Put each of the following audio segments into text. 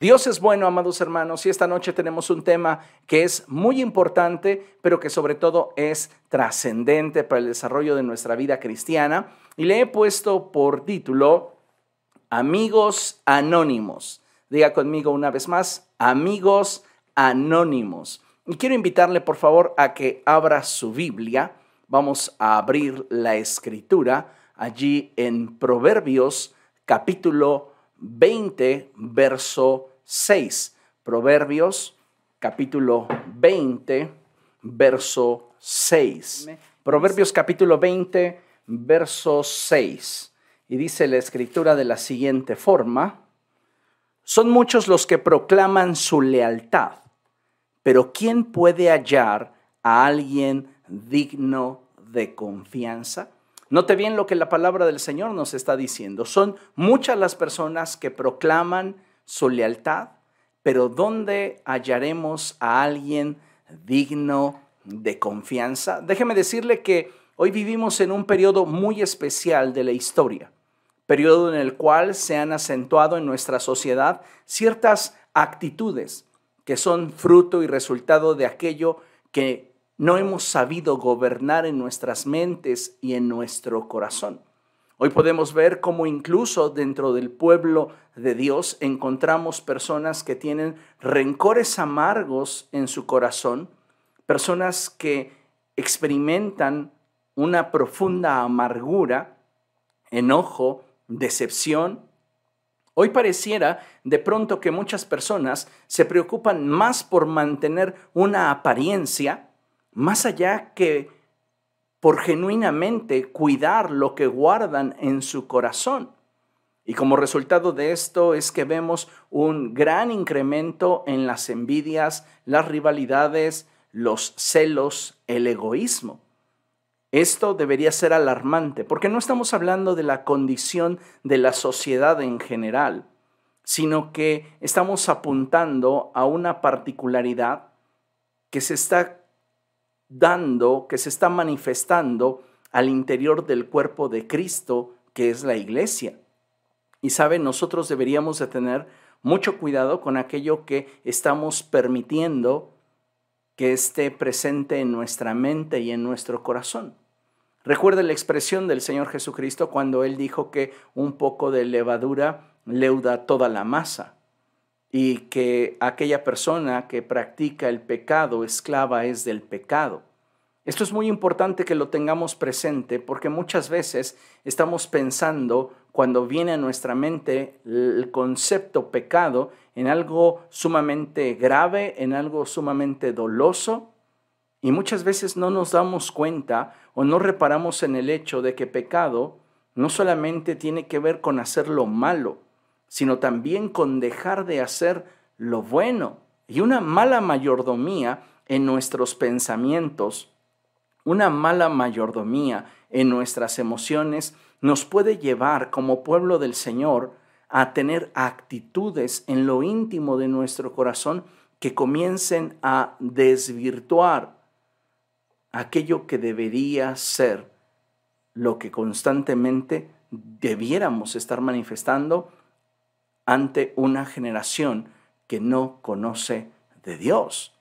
Dios es bueno, amados hermanos, y esta noche tenemos un tema que es muy importante, pero que sobre todo es trascendente para el desarrollo de nuestra vida cristiana. Y le he puesto por título Amigos Anónimos. Diga conmigo una vez más, Amigos Anónimos. Y quiero invitarle, por favor, a que abra su Biblia. Vamos a abrir la escritura allí en Proverbios capítulo 20, verso 6. Proverbios capítulo 20, verso 6. Proverbios capítulo 20, verso 6. Y dice la escritura de la siguiente forma, son muchos los que proclaman su lealtad, pero ¿quién puede hallar a alguien digno de confianza? Note bien lo que la palabra del Señor nos está diciendo. Son muchas las personas que proclaman su lealtad, pero ¿dónde hallaremos a alguien digno de confianza? Déjeme decirle que hoy vivimos en un periodo muy especial de la historia, periodo en el cual se han acentuado en nuestra sociedad ciertas actitudes que son fruto y resultado de aquello que no hemos sabido gobernar en nuestras mentes y en nuestro corazón. Hoy podemos ver cómo incluso dentro del pueblo de Dios encontramos personas que tienen rencores amargos en su corazón, personas que experimentan una profunda amargura, enojo, decepción. Hoy pareciera de pronto que muchas personas se preocupan más por mantener una apariencia, más allá que por genuinamente cuidar lo que guardan en su corazón. Y como resultado de esto es que vemos un gran incremento en las envidias, las rivalidades, los celos, el egoísmo. Esto debería ser alarmante porque no estamos hablando de la condición de la sociedad en general, sino que estamos apuntando a una particularidad que se está dando, que se está manifestando al interior del cuerpo de Cristo, que es la iglesia. Y saben, nosotros deberíamos de tener mucho cuidado con aquello que estamos permitiendo que esté presente en nuestra mente y en nuestro corazón. Recuerde la expresión del Señor Jesucristo cuando Él dijo que un poco de levadura leuda toda la masa y que aquella persona que practica el pecado esclava es del pecado. Esto es muy importante que lo tengamos presente porque muchas veces estamos pensando cuando viene a nuestra mente el concepto pecado en algo sumamente grave, en algo sumamente doloso y muchas veces no nos damos cuenta o no reparamos en el hecho de que pecado no solamente tiene que ver con hacer lo malo, sino también con dejar de hacer lo bueno. Y una mala mayordomía en nuestros pensamientos, una mala mayordomía en nuestras emociones nos puede llevar como pueblo del Señor a tener actitudes en lo íntimo de nuestro corazón que comiencen a desvirtuar aquello que debería ser lo que constantemente debiéramos estar manifestando ante una generación que no conoce de Dios.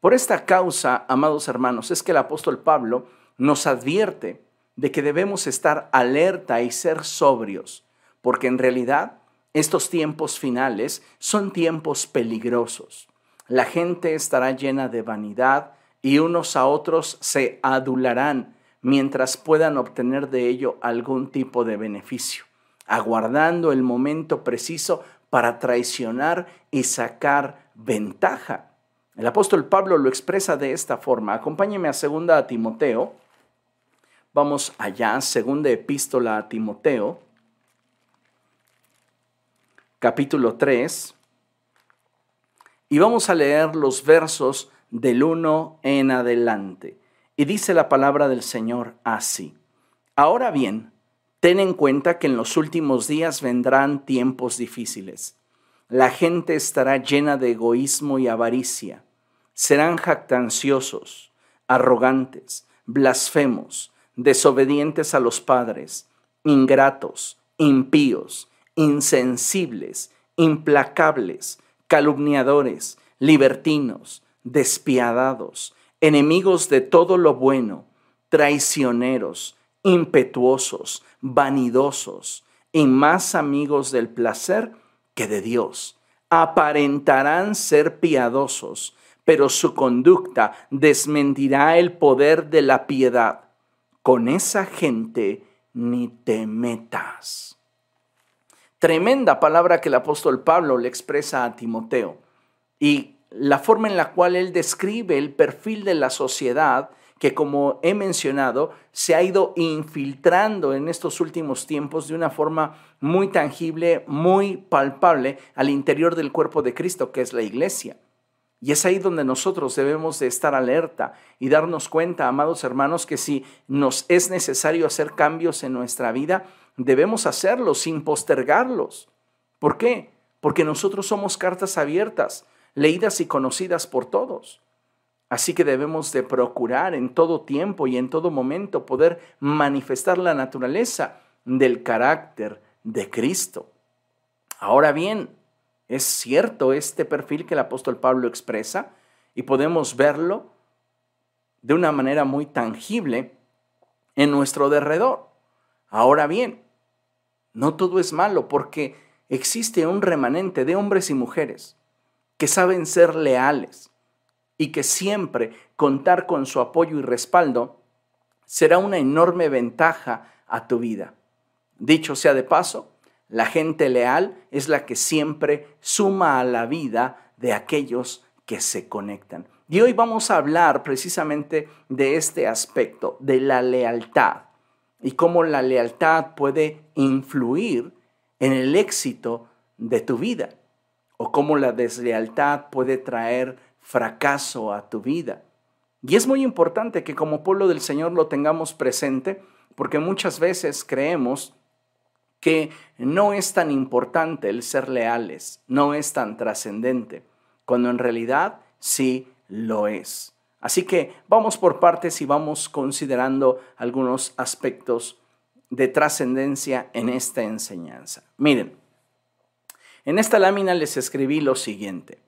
Por esta causa, amados hermanos, es que el apóstol Pablo nos advierte de que debemos estar alerta y ser sobrios, porque en realidad estos tiempos finales son tiempos peligrosos. La gente estará llena de vanidad y unos a otros se adularán mientras puedan obtener de ello algún tipo de beneficio aguardando el momento preciso para traicionar y sacar ventaja. El apóstol Pablo lo expresa de esta forma. Acompáñeme a segunda a Timoteo. Vamos allá, segunda epístola a Timoteo, capítulo 3. Y vamos a leer los versos del 1 en adelante. Y dice la palabra del Señor así. Ahora bien, Ten en cuenta que en los últimos días vendrán tiempos difíciles. La gente estará llena de egoísmo y avaricia. Serán jactanciosos, arrogantes, blasfemos, desobedientes a los padres, ingratos, impíos, insensibles, implacables, calumniadores, libertinos, despiadados, enemigos de todo lo bueno, traicioneros, impetuosos, vanidosos y más amigos del placer que de Dios. Aparentarán ser piadosos, pero su conducta desmentirá el poder de la piedad. Con esa gente ni te metas. Tremenda palabra que el apóstol Pablo le expresa a Timoteo y la forma en la cual él describe el perfil de la sociedad que como he mencionado, se ha ido infiltrando en estos últimos tiempos de una forma muy tangible, muy palpable al interior del cuerpo de Cristo, que es la iglesia. Y es ahí donde nosotros debemos de estar alerta y darnos cuenta, amados hermanos, que si nos es necesario hacer cambios en nuestra vida, debemos hacerlos sin postergarlos. ¿Por qué? Porque nosotros somos cartas abiertas, leídas y conocidas por todos. Así que debemos de procurar en todo tiempo y en todo momento poder manifestar la naturaleza del carácter de Cristo. Ahora bien, es cierto este perfil que el apóstol Pablo expresa y podemos verlo de una manera muy tangible en nuestro derredor. Ahora bien, no todo es malo porque existe un remanente de hombres y mujeres que saben ser leales, y que siempre contar con su apoyo y respaldo será una enorme ventaja a tu vida. Dicho sea de paso, la gente leal es la que siempre suma a la vida de aquellos que se conectan. Y hoy vamos a hablar precisamente de este aspecto, de la lealtad, y cómo la lealtad puede influir en el éxito de tu vida, o cómo la deslealtad puede traer fracaso a tu vida. Y es muy importante que como pueblo del Señor lo tengamos presente, porque muchas veces creemos que no es tan importante el ser leales, no es tan trascendente, cuando en realidad sí lo es. Así que vamos por partes y vamos considerando algunos aspectos de trascendencia en esta enseñanza. Miren, en esta lámina les escribí lo siguiente.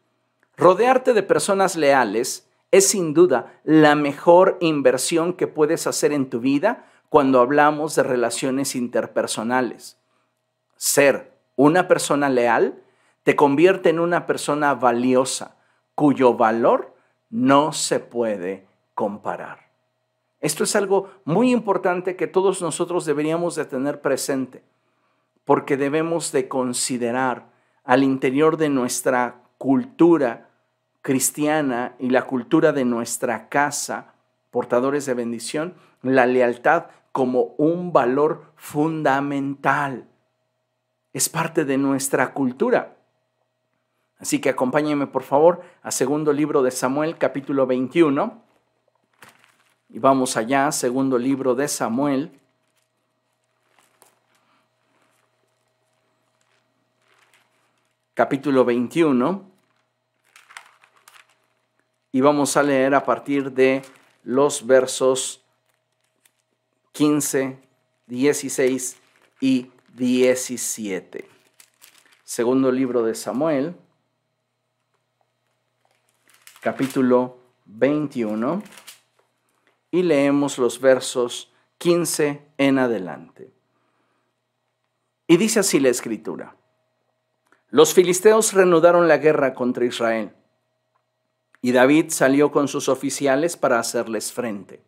Rodearte de personas leales es sin duda la mejor inversión que puedes hacer en tu vida cuando hablamos de relaciones interpersonales. Ser una persona leal te convierte en una persona valiosa cuyo valor no se puede comparar. Esto es algo muy importante que todos nosotros deberíamos de tener presente, porque debemos de considerar al interior de nuestra cultura cristiana y la cultura de nuestra casa, portadores de bendición, la lealtad como un valor fundamental. Es parte de nuestra cultura. Así que acompáñenme por favor a segundo libro de Samuel, capítulo 21. Y vamos allá, segundo libro de Samuel, capítulo 21 y vamos a leer a partir de los versos 15, 16 y 17. Segundo libro de Samuel, capítulo 21, y leemos los versos 15 en adelante. Y dice así la escritura. Los filisteos reanudaron la guerra contra Israel y David salió con sus oficiales para hacerles frente.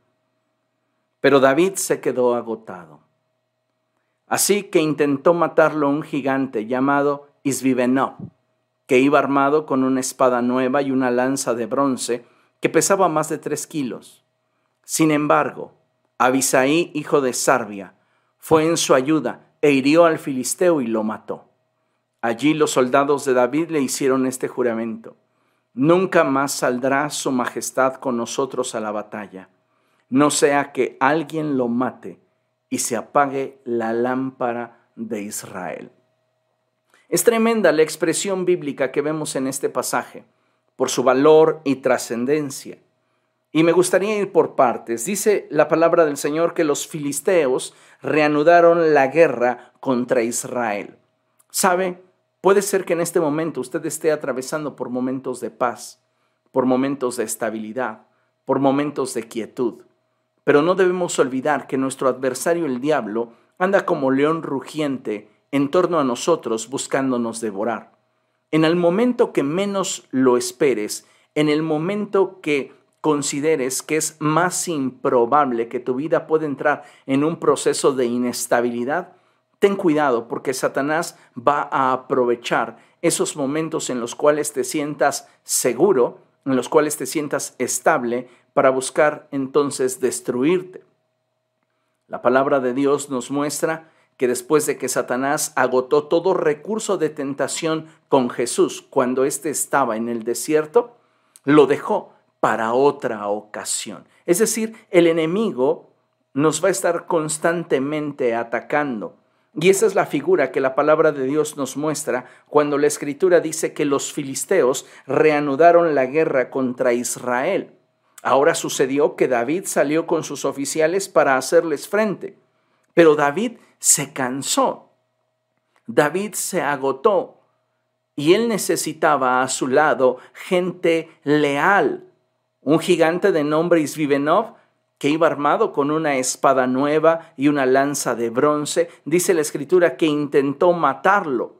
Pero David se quedó agotado. Así que intentó matarlo un gigante llamado Isbibenob, que iba armado con una espada nueva y una lanza de bronce que pesaba más de tres kilos. Sin embargo, Abisaí, hijo de Sarbia, fue en su ayuda e hirió al filisteo y lo mató. Allí los soldados de David le hicieron este juramento Nunca más saldrá su majestad con nosotros a la batalla, no sea que alguien lo mate y se apague la lámpara de Israel. Es tremenda la expresión bíblica que vemos en este pasaje, por su valor y trascendencia. Y me gustaría ir por partes. Dice la palabra del Señor que los filisteos reanudaron la guerra contra Israel. ¿Sabe? Puede ser que en este momento usted esté atravesando por momentos de paz, por momentos de estabilidad, por momentos de quietud. Pero no debemos olvidar que nuestro adversario el diablo anda como león rugiente en torno a nosotros buscándonos devorar. En el momento que menos lo esperes, en el momento que consideres que es más improbable que tu vida pueda entrar en un proceso de inestabilidad, ten cuidado porque Satanás va a aprovechar esos momentos en los cuales te sientas seguro, en los cuales te sientas estable, para buscar entonces destruirte. La palabra de Dios nos muestra que después de que Satanás agotó todo recurso de tentación con Jesús cuando éste estaba en el desierto, lo dejó para otra ocasión. Es decir, el enemigo nos va a estar constantemente atacando. Y esa es la figura que la palabra de Dios nos muestra cuando la escritura dice que los filisteos reanudaron la guerra contra Israel. Ahora sucedió que David salió con sus oficiales para hacerles frente, pero David se cansó, David se agotó y él necesitaba a su lado gente leal. Un gigante de nombre Isvivenov que iba armado con una espada nueva y una lanza de bronce, dice la escritura que intentó matarlo.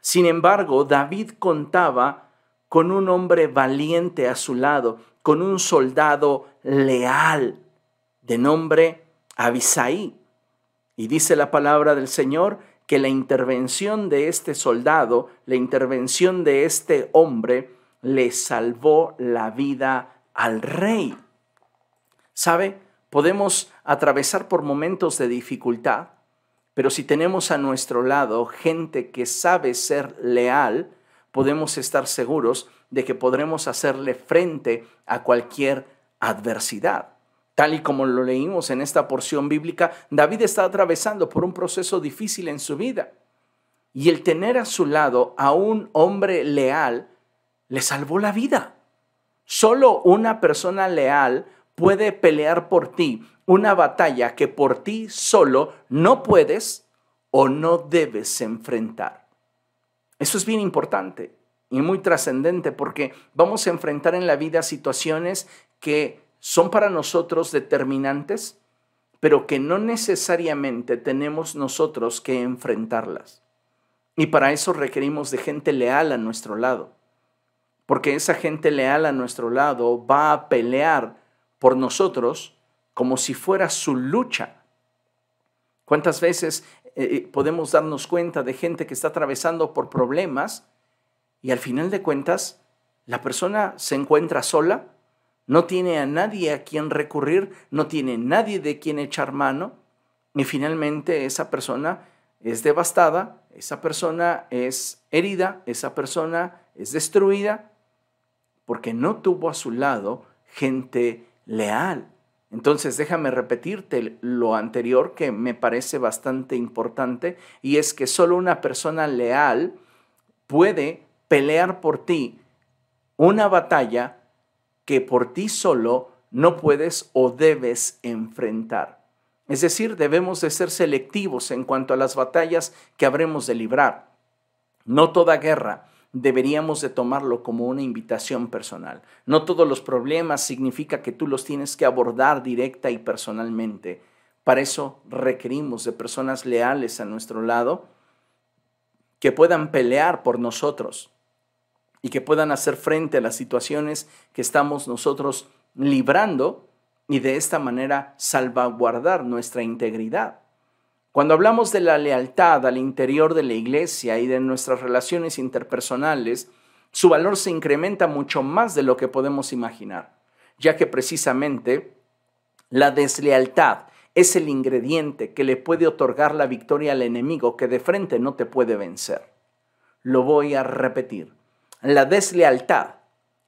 Sin embargo, David contaba con un hombre valiente a su lado con un soldado leal de nombre Abisaí. Y dice la palabra del Señor que la intervención de este soldado, la intervención de este hombre, le salvó la vida al rey. ¿Sabe? Podemos atravesar por momentos de dificultad, pero si tenemos a nuestro lado gente que sabe ser leal, podemos estar seguros de que podremos hacerle frente a cualquier adversidad. Tal y como lo leímos en esta porción bíblica, David está atravesando por un proceso difícil en su vida. Y el tener a su lado a un hombre leal le salvó la vida. Solo una persona leal puede pelear por ti una batalla que por ti solo no puedes o no debes enfrentar. Eso es bien importante y muy trascendente porque vamos a enfrentar en la vida situaciones que son para nosotros determinantes, pero que no necesariamente tenemos nosotros que enfrentarlas. Y para eso requerimos de gente leal a nuestro lado, porque esa gente leal a nuestro lado va a pelear por nosotros como si fuera su lucha. ¿Cuántas veces eh, eh, podemos darnos cuenta de gente que está atravesando por problemas y al final de cuentas la persona se encuentra sola, no tiene a nadie a quien recurrir, no tiene nadie de quien echar mano y finalmente esa persona es devastada, esa persona es herida, esa persona es destruida porque no tuvo a su lado gente leal. Entonces déjame repetirte lo anterior que me parece bastante importante y es que solo una persona leal puede pelear por ti una batalla que por ti solo no puedes o debes enfrentar. Es decir, debemos de ser selectivos en cuanto a las batallas que habremos de librar. No toda guerra deberíamos de tomarlo como una invitación personal. No todos los problemas significa que tú los tienes que abordar directa y personalmente. Para eso requerimos de personas leales a nuestro lado que puedan pelear por nosotros y que puedan hacer frente a las situaciones que estamos nosotros librando y de esta manera salvaguardar nuestra integridad. Cuando hablamos de la lealtad al interior de la iglesia y de nuestras relaciones interpersonales, su valor se incrementa mucho más de lo que podemos imaginar, ya que precisamente la deslealtad es el ingrediente que le puede otorgar la victoria al enemigo que de frente no te puede vencer. Lo voy a repetir. La deslealtad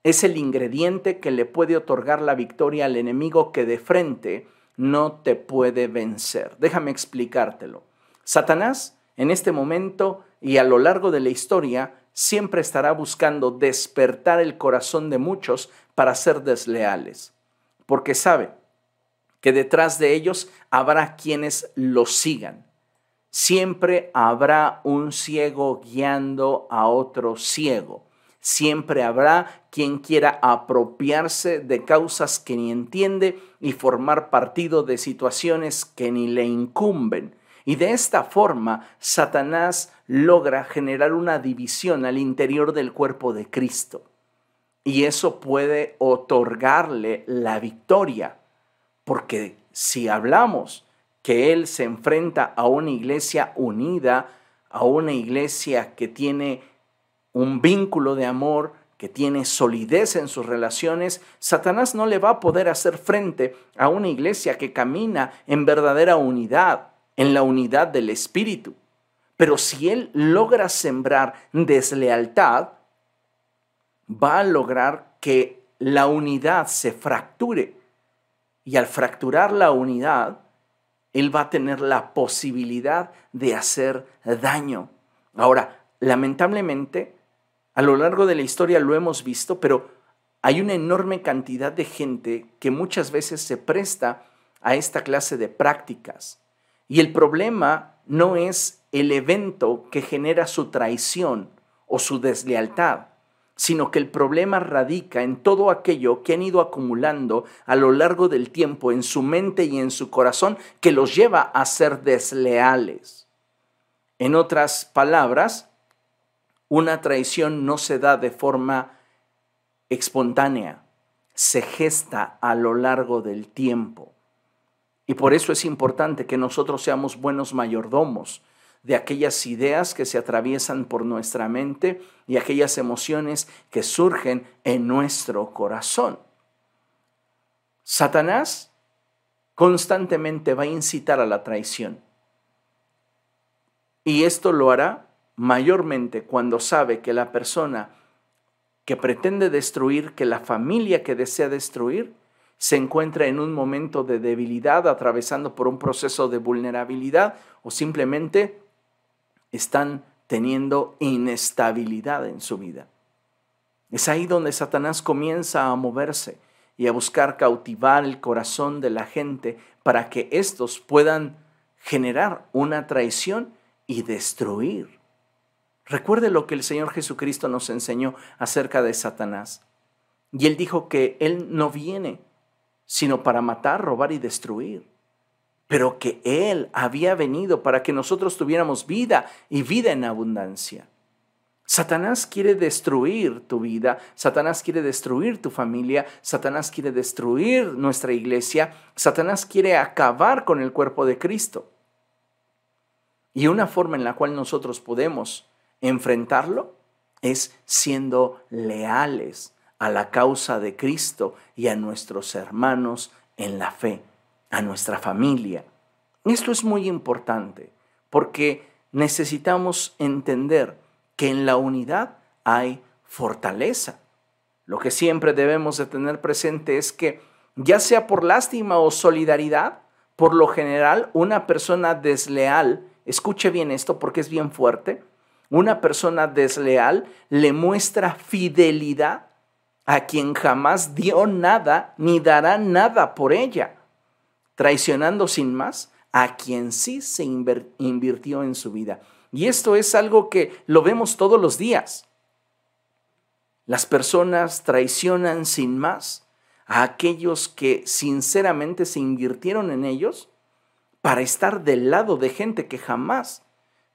es el ingrediente que le puede otorgar la victoria al enemigo que de frente no te puede vencer. Déjame explicártelo. Satanás en este momento y a lo largo de la historia siempre estará buscando despertar el corazón de muchos para ser desleales, porque sabe que detrás de ellos habrá quienes lo sigan. siempre habrá un ciego guiando a otro ciego. Siempre habrá quien quiera apropiarse de causas que ni entiende y formar partido de situaciones que ni le incumben. Y de esta forma, Satanás logra generar una división al interior del cuerpo de Cristo. Y eso puede otorgarle la victoria, porque si hablamos que Él se enfrenta a una iglesia unida, a una iglesia que tiene un vínculo de amor, que tiene solidez en sus relaciones, Satanás no le va a poder hacer frente a una iglesia que camina en verdadera unidad, en la unidad del Espíritu. Pero si Él logra sembrar deslealtad, va a lograr que la unidad se fracture. Y al fracturar la unidad, Él va a tener la posibilidad de hacer daño. Ahora, lamentablemente, a lo largo de la historia lo hemos visto, pero hay una enorme cantidad de gente que muchas veces se presta a esta clase de prácticas. Y el problema no es el evento que genera su traición o su deslealtad, sino que el problema radica en todo aquello que han ido acumulando a lo largo del tiempo en su mente y en su corazón que los lleva a ser desleales. En otras palabras, una traición no se da de forma espontánea, se gesta a lo largo del tiempo. Y por eso es importante que nosotros seamos buenos mayordomos de aquellas ideas que se atraviesan por nuestra mente y aquellas emociones que surgen en nuestro corazón. Satanás constantemente va a incitar a la traición. Y esto lo hará mayormente cuando sabe que la persona que pretende destruir, que la familia que desea destruir, se encuentra en un momento de debilidad, atravesando por un proceso de vulnerabilidad o simplemente están teniendo inestabilidad en su vida. Es ahí donde Satanás comienza a moverse y a buscar cautivar el corazón de la gente para que éstos puedan generar una traición y destruir. Recuerde lo que el Señor Jesucristo nos enseñó acerca de Satanás. Y él dijo que él no viene sino para matar, robar y destruir pero que Él había venido para que nosotros tuviéramos vida y vida en abundancia. Satanás quiere destruir tu vida, Satanás quiere destruir tu familia, Satanás quiere destruir nuestra iglesia, Satanás quiere acabar con el cuerpo de Cristo. Y una forma en la cual nosotros podemos enfrentarlo es siendo leales a la causa de Cristo y a nuestros hermanos en la fe a nuestra familia. Esto es muy importante porque necesitamos entender que en la unidad hay fortaleza. Lo que siempre debemos de tener presente es que ya sea por lástima o solidaridad, por lo general una persona desleal, escuche bien esto porque es bien fuerte, una persona desleal le muestra fidelidad a quien jamás dio nada ni dará nada por ella traicionando sin más a quien sí se invirtió en su vida. Y esto es algo que lo vemos todos los días. Las personas traicionan sin más a aquellos que sinceramente se invirtieron en ellos para estar del lado de gente que jamás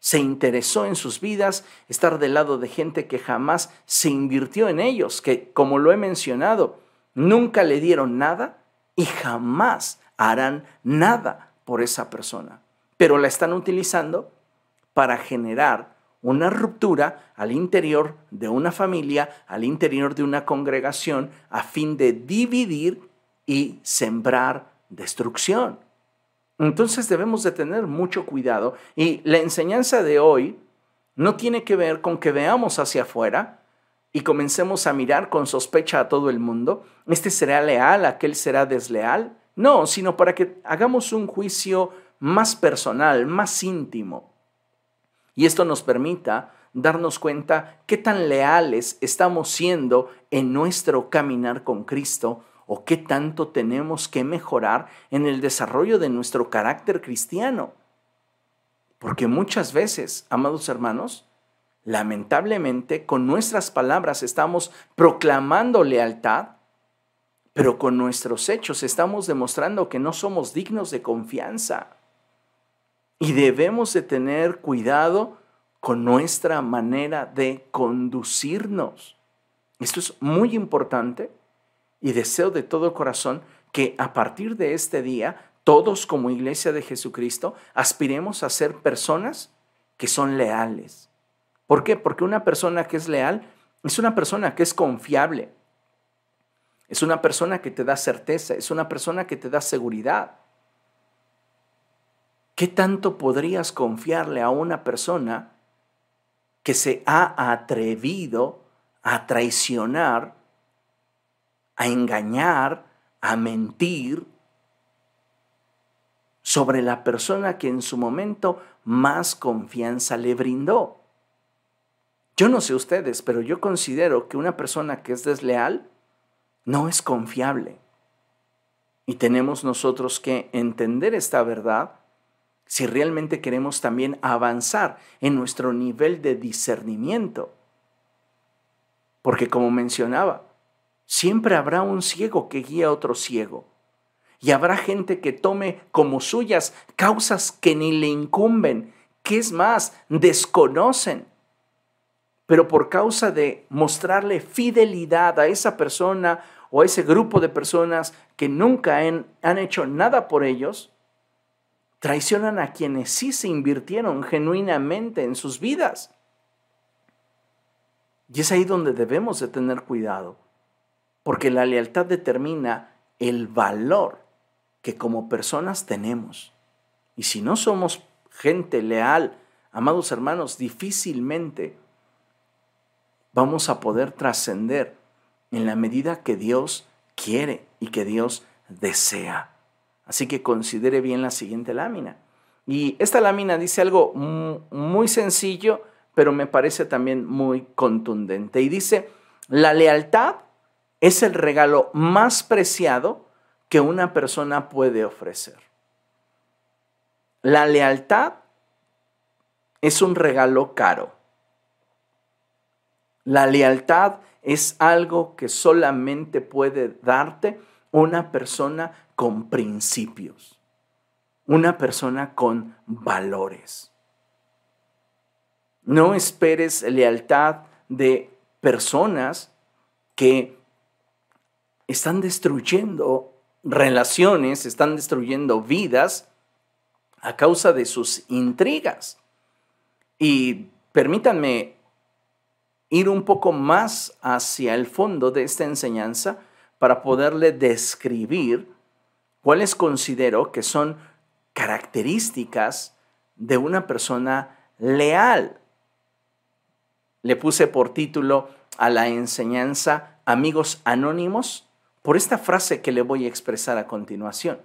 se interesó en sus vidas, estar del lado de gente que jamás se invirtió en ellos, que como lo he mencionado, nunca le dieron nada y jamás harán nada por esa persona, pero la están utilizando para generar una ruptura al interior de una familia, al interior de una congregación, a fin de dividir y sembrar destrucción. Entonces debemos de tener mucho cuidado y la enseñanza de hoy no tiene que ver con que veamos hacia afuera y comencemos a mirar con sospecha a todo el mundo. Este será leal, aquel será desleal. No, sino para que hagamos un juicio más personal, más íntimo. Y esto nos permita darnos cuenta qué tan leales estamos siendo en nuestro caminar con Cristo o qué tanto tenemos que mejorar en el desarrollo de nuestro carácter cristiano. Porque muchas veces, amados hermanos, lamentablemente con nuestras palabras estamos proclamando lealtad, pero con nuestros hechos estamos demostrando que no somos dignos de confianza. Y debemos de tener cuidado con nuestra manera de conducirnos. Esto es muy importante y deseo de todo corazón que a partir de este día todos como iglesia de Jesucristo aspiremos a ser personas que son leales. ¿Por qué? Porque una persona que es leal es una persona que es confiable. Es una persona que te da certeza, es una persona que te da seguridad. ¿Qué tanto podrías confiarle a una persona que se ha atrevido a traicionar, a engañar, a mentir sobre la persona que en su momento más confianza le brindó. Yo no sé ustedes, pero yo considero que una persona que es desleal no es confiable. Y tenemos nosotros que entender esta verdad si realmente queremos también avanzar en nuestro nivel de discernimiento. Porque como mencionaba, siempre habrá un ciego que guía a otro ciego. Y habrá gente que tome como suyas causas que ni le incumben, que es más, desconocen. Pero por causa de mostrarle fidelidad a esa persona o a ese grupo de personas que nunca han, hecho nada por ellos, traicionan a quienes sí se invirtieron genuinamente en sus vidas. Y es ahí donde debemos de tener cuidado, porque la lealtad determina el valor que como personas tenemos. Y si no somos gente leal, amados hermanos, difícilmente vamos a poder trascender en la medida que Dios quiere y que Dios desea. Así que considere bien la siguiente lámina. Y esta lámina dice algo muy sencillo, pero me parece también muy contundente. Y dice, la lealtad es el regalo más preciado que una persona puede ofrecer. La lealtad es un regalo caro. La lealtad es algo que solamente puede darte una persona con principios, una persona con valores. No esperes lealtad de personas que están destruyendo relaciones, están destruyendo vidas a causa de sus intrigas. Y permítanme ir un poco más hacia el fondo de esta enseñanza para poderle describir cuáles considero que son características de una persona leal. Le puse por título a la enseñanza Amigos Anónimos por esta frase que le voy a expresar a continuación.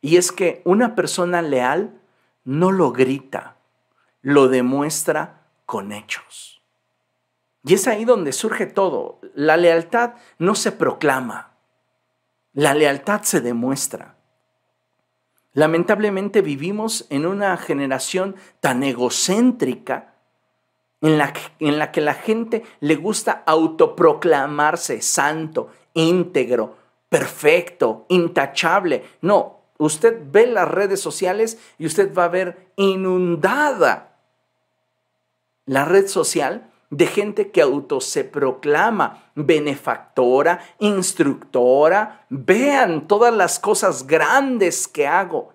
Y es que una persona leal no lo grita, lo demuestra con hechos. Y es ahí donde surge todo. La lealtad no se proclama, la lealtad se demuestra. Lamentablemente vivimos en una generación tan egocéntrica en la, en la que la gente le gusta autoproclamarse santo, íntegro, perfecto, intachable. No, usted ve las redes sociales y usted va a ver inundada la red social de gente que auto se proclama benefactora, instructora. Vean todas las cosas grandes que hago.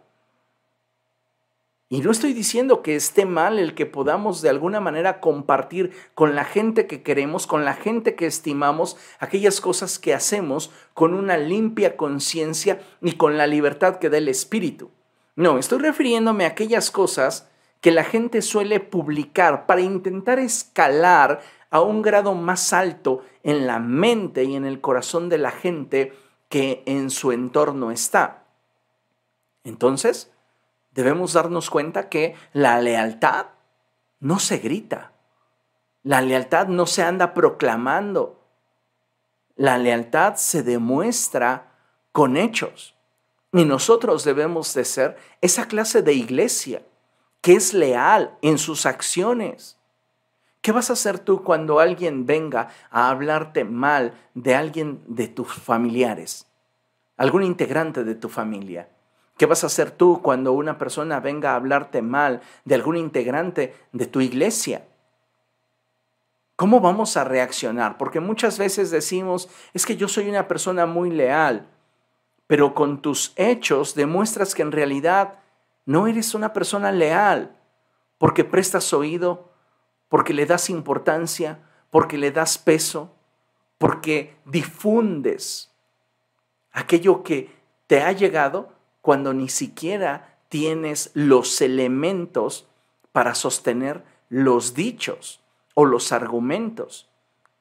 Y no estoy diciendo que esté mal el que podamos de alguna manera compartir con la gente que queremos, con la gente que estimamos, aquellas cosas que hacemos con una limpia conciencia y con la libertad que da el Espíritu. No, estoy refiriéndome a aquellas cosas que la gente suele publicar para intentar escalar a un grado más alto en la mente y en el corazón de la gente que en su entorno está. Entonces, debemos darnos cuenta que la lealtad no se grita, la lealtad no se anda proclamando, la lealtad se demuestra con hechos. Y nosotros debemos de ser esa clase de iglesia que es leal en sus acciones. ¿Qué vas a hacer tú cuando alguien venga a hablarte mal de alguien de tus familiares? Algún integrante de tu familia. ¿Qué vas a hacer tú cuando una persona venga a hablarte mal de algún integrante de tu iglesia? ¿Cómo vamos a reaccionar? Porque muchas veces decimos, es que yo soy una persona muy leal, pero con tus hechos demuestras que en realidad no eres una persona leal, porque prestas oído, porque le das importancia, porque le das peso, porque difundes aquello que te ha llegado cuando ni siquiera tienes los elementos para sostener los dichos o los argumentos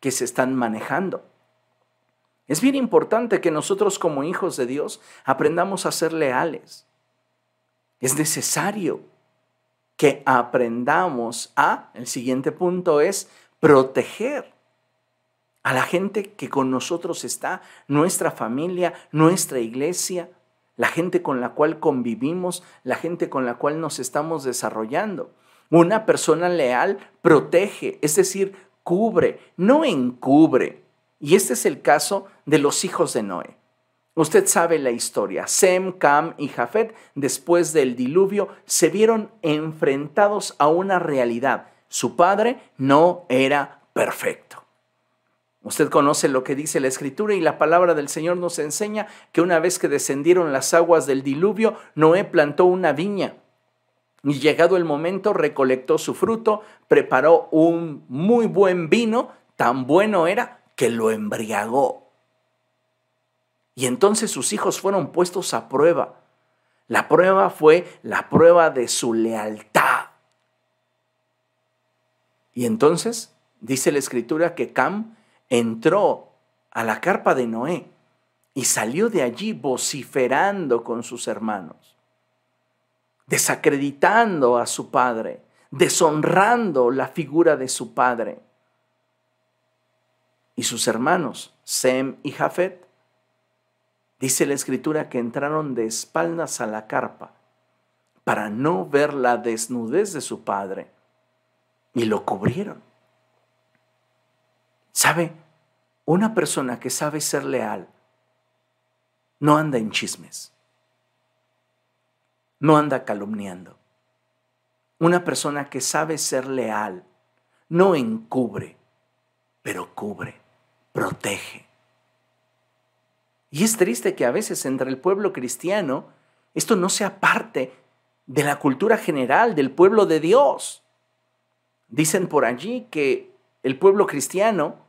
que se están manejando. Es bien importante que nosotros como hijos de Dios aprendamos a ser leales. Es necesario que aprendamos a, el siguiente punto es proteger a la gente que con nosotros está, nuestra familia, nuestra iglesia, la gente con la cual convivimos, la gente con la cual nos estamos desarrollando. Una persona leal protege, es decir, cubre, no encubre. Y este es el caso de los hijos de Noé. Usted sabe la historia. Sem, Cam y Jafet, después del diluvio, se vieron enfrentados a una realidad. Su padre no era perfecto. Usted conoce lo que dice la escritura y la palabra del Señor nos enseña que una vez que descendieron las aguas del diluvio, Noé plantó una viña y llegado el momento recolectó su fruto, preparó un muy buen vino, tan bueno era que lo embriagó. Y entonces sus hijos fueron puestos a prueba. La prueba fue la prueba de su lealtad. Y entonces dice la escritura que Cam entró a la carpa de Noé y salió de allí vociferando con sus hermanos desacreditando a su padre, deshonrando la figura de su padre. Y sus hermanos, Sem y Jafet, dice la escritura que entraron de espaldas a la carpa para no ver la desnudez de su padre y lo cubrieron. ¿Sabe? Una persona que sabe ser leal no anda en chismes no anda calumniando. Una persona que sabe ser leal, no encubre, pero cubre, protege. Y es triste que a veces entre el pueblo cristiano esto no sea parte de la cultura general del pueblo de Dios. Dicen por allí que el pueblo cristiano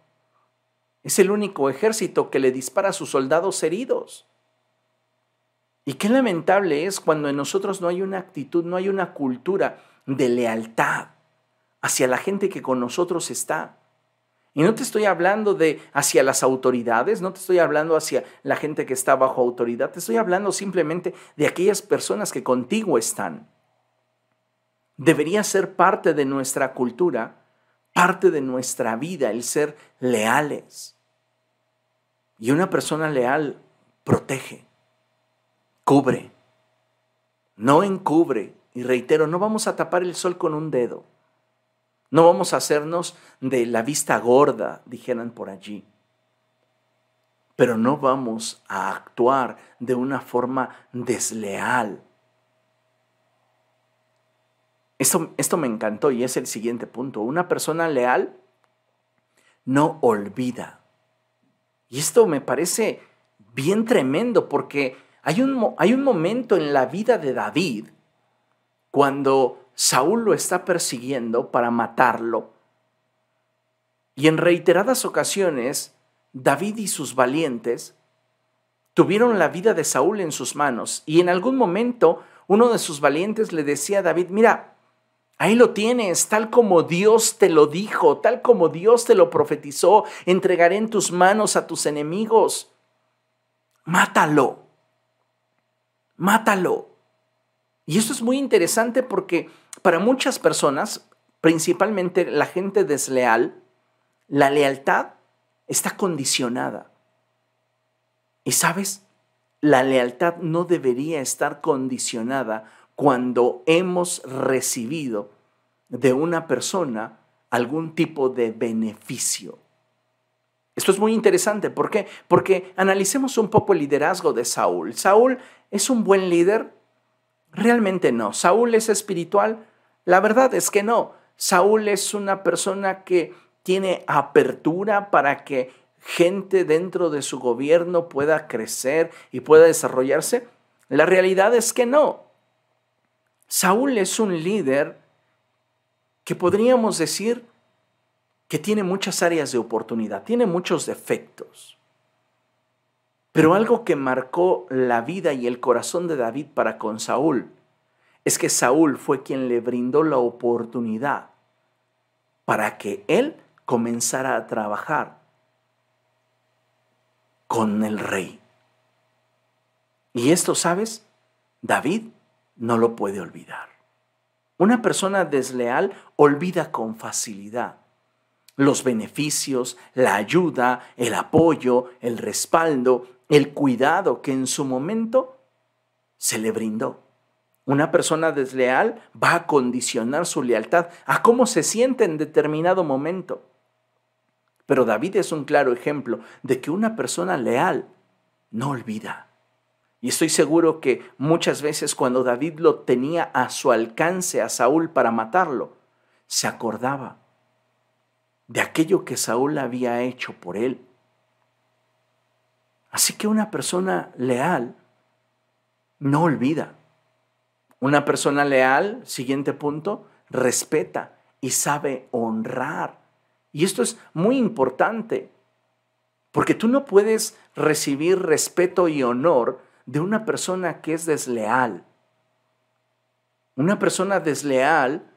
es el único ejército que le dispara a sus soldados heridos. Y qué lamentable es cuando en nosotros no hay una actitud, no hay una cultura de lealtad hacia la gente que con nosotros está. Y no te estoy hablando de hacia las autoridades, no te estoy hablando hacia la gente que está bajo autoridad, te estoy hablando simplemente de aquellas personas que contigo están. Debería ser parte de nuestra cultura, parte de nuestra vida, el ser leales. Y una persona leal protege cubre, no encubre. Y reitero, no vamos a tapar el sol con un dedo. No vamos a hacernos de la vista gorda, dijeran por allí. Pero no vamos a actuar de una forma desleal. Esto, esto me encantó y es el siguiente punto. Una persona leal no olvida. Y esto me parece bien tremendo porque hay un, hay un momento en la vida de David cuando Saúl lo está persiguiendo para matarlo. Y en reiteradas ocasiones, David y sus valientes tuvieron la vida de Saúl en sus manos. Y en algún momento uno de sus valientes le decía a David, mira, ahí lo tienes, tal como Dios te lo dijo, tal como Dios te lo profetizó, entregaré en tus manos a tus enemigos. Mátalo mátalo. Y eso es muy interesante porque para muchas personas, principalmente la gente desleal, la lealtad está condicionada. Y sabes, la lealtad no debería estar condicionada cuando hemos recibido de una persona algún tipo de beneficio. Esto es muy interesante. ¿Por qué? Porque analicemos un poco el liderazgo de Saúl. ¿Saúl es un buen líder? Realmente no. ¿Saúl es espiritual? La verdad es que no. Saúl es una persona que tiene apertura para que gente dentro de su gobierno pueda crecer y pueda desarrollarse. La realidad es que no. Saúl es un líder que podríamos decir que tiene muchas áreas de oportunidad, tiene muchos defectos. Pero algo que marcó la vida y el corazón de David para con Saúl es que Saúl fue quien le brindó la oportunidad para que él comenzara a trabajar con el rey. Y esto, ¿sabes? David no lo puede olvidar. Una persona desleal olvida con facilidad los beneficios, la ayuda, el apoyo, el respaldo, el cuidado que en su momento se le brindó. Una persona desleal va a condicionar su lealtad a cómo se siente en determinado momento. Pero David es un claro ejemplo de que una persona leal no olvida. Y estoy seguro que muchas veces cuando David lo tenía a su alcance a Saúl para matarlo, se acordaba de aquello que Saúl había hecho por él. Así que una persona leal no olvida. Una persona leal, siguiente punto, respeta y sabe honrar. Y esto es muy importante, porque tú no puedes recibir respeto y honor de una persona que es desleal. Una persona desleal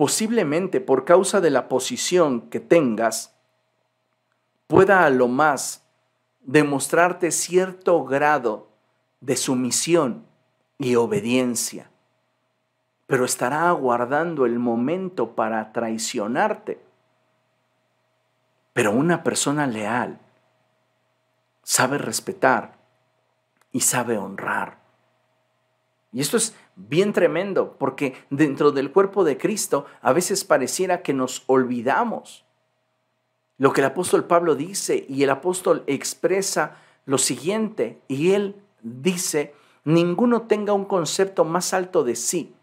posiblemente por causa de la posición que tengas, pueda a lo más demostrarte cierto grado de sumisión y obediencia, pero estará aguardando el momento para traicionarte. Pero una persona leal sabe respetar y sabe honrar. Y esto es bien tremendo, porque dentro del cuerpo de Cristo a veces pareciera que nos olvidamos. Lo que el apóstol Pablo dice y el apóstol expresa lo siguiente, y él dice, ninguno tenga un concepto más alto de sí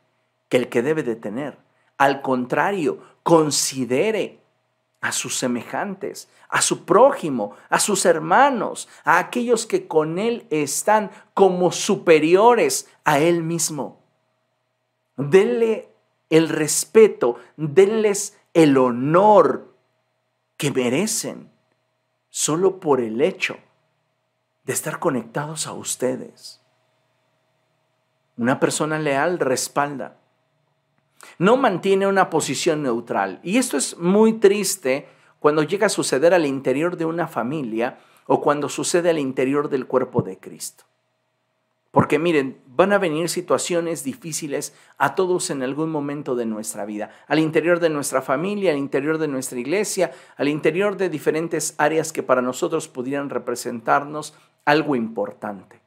que el que debe de tener. Al contrario, considere a sus semejantes, a su prójimo, a sus hermanos, a aquellos que con él están como superiores a él mismo. Denle el respeto, denles el honor que merecen solo por el hecho de estar conectados a ustedes. Una persona leal respalda, no mantiene una posición neutral. Y esto es muy triste cuando llega a suceder al interior de una familia o cuando sucede al interior del cuerpo de Cristo. Porque miren, van a venir situaciones difíciles a todos en algún momento de nuestra vida, al interior de nuestra familia, al interior de nuestra iglesia, al interior de diferentes áreas que para nosotros pudieran representarnos algo importante.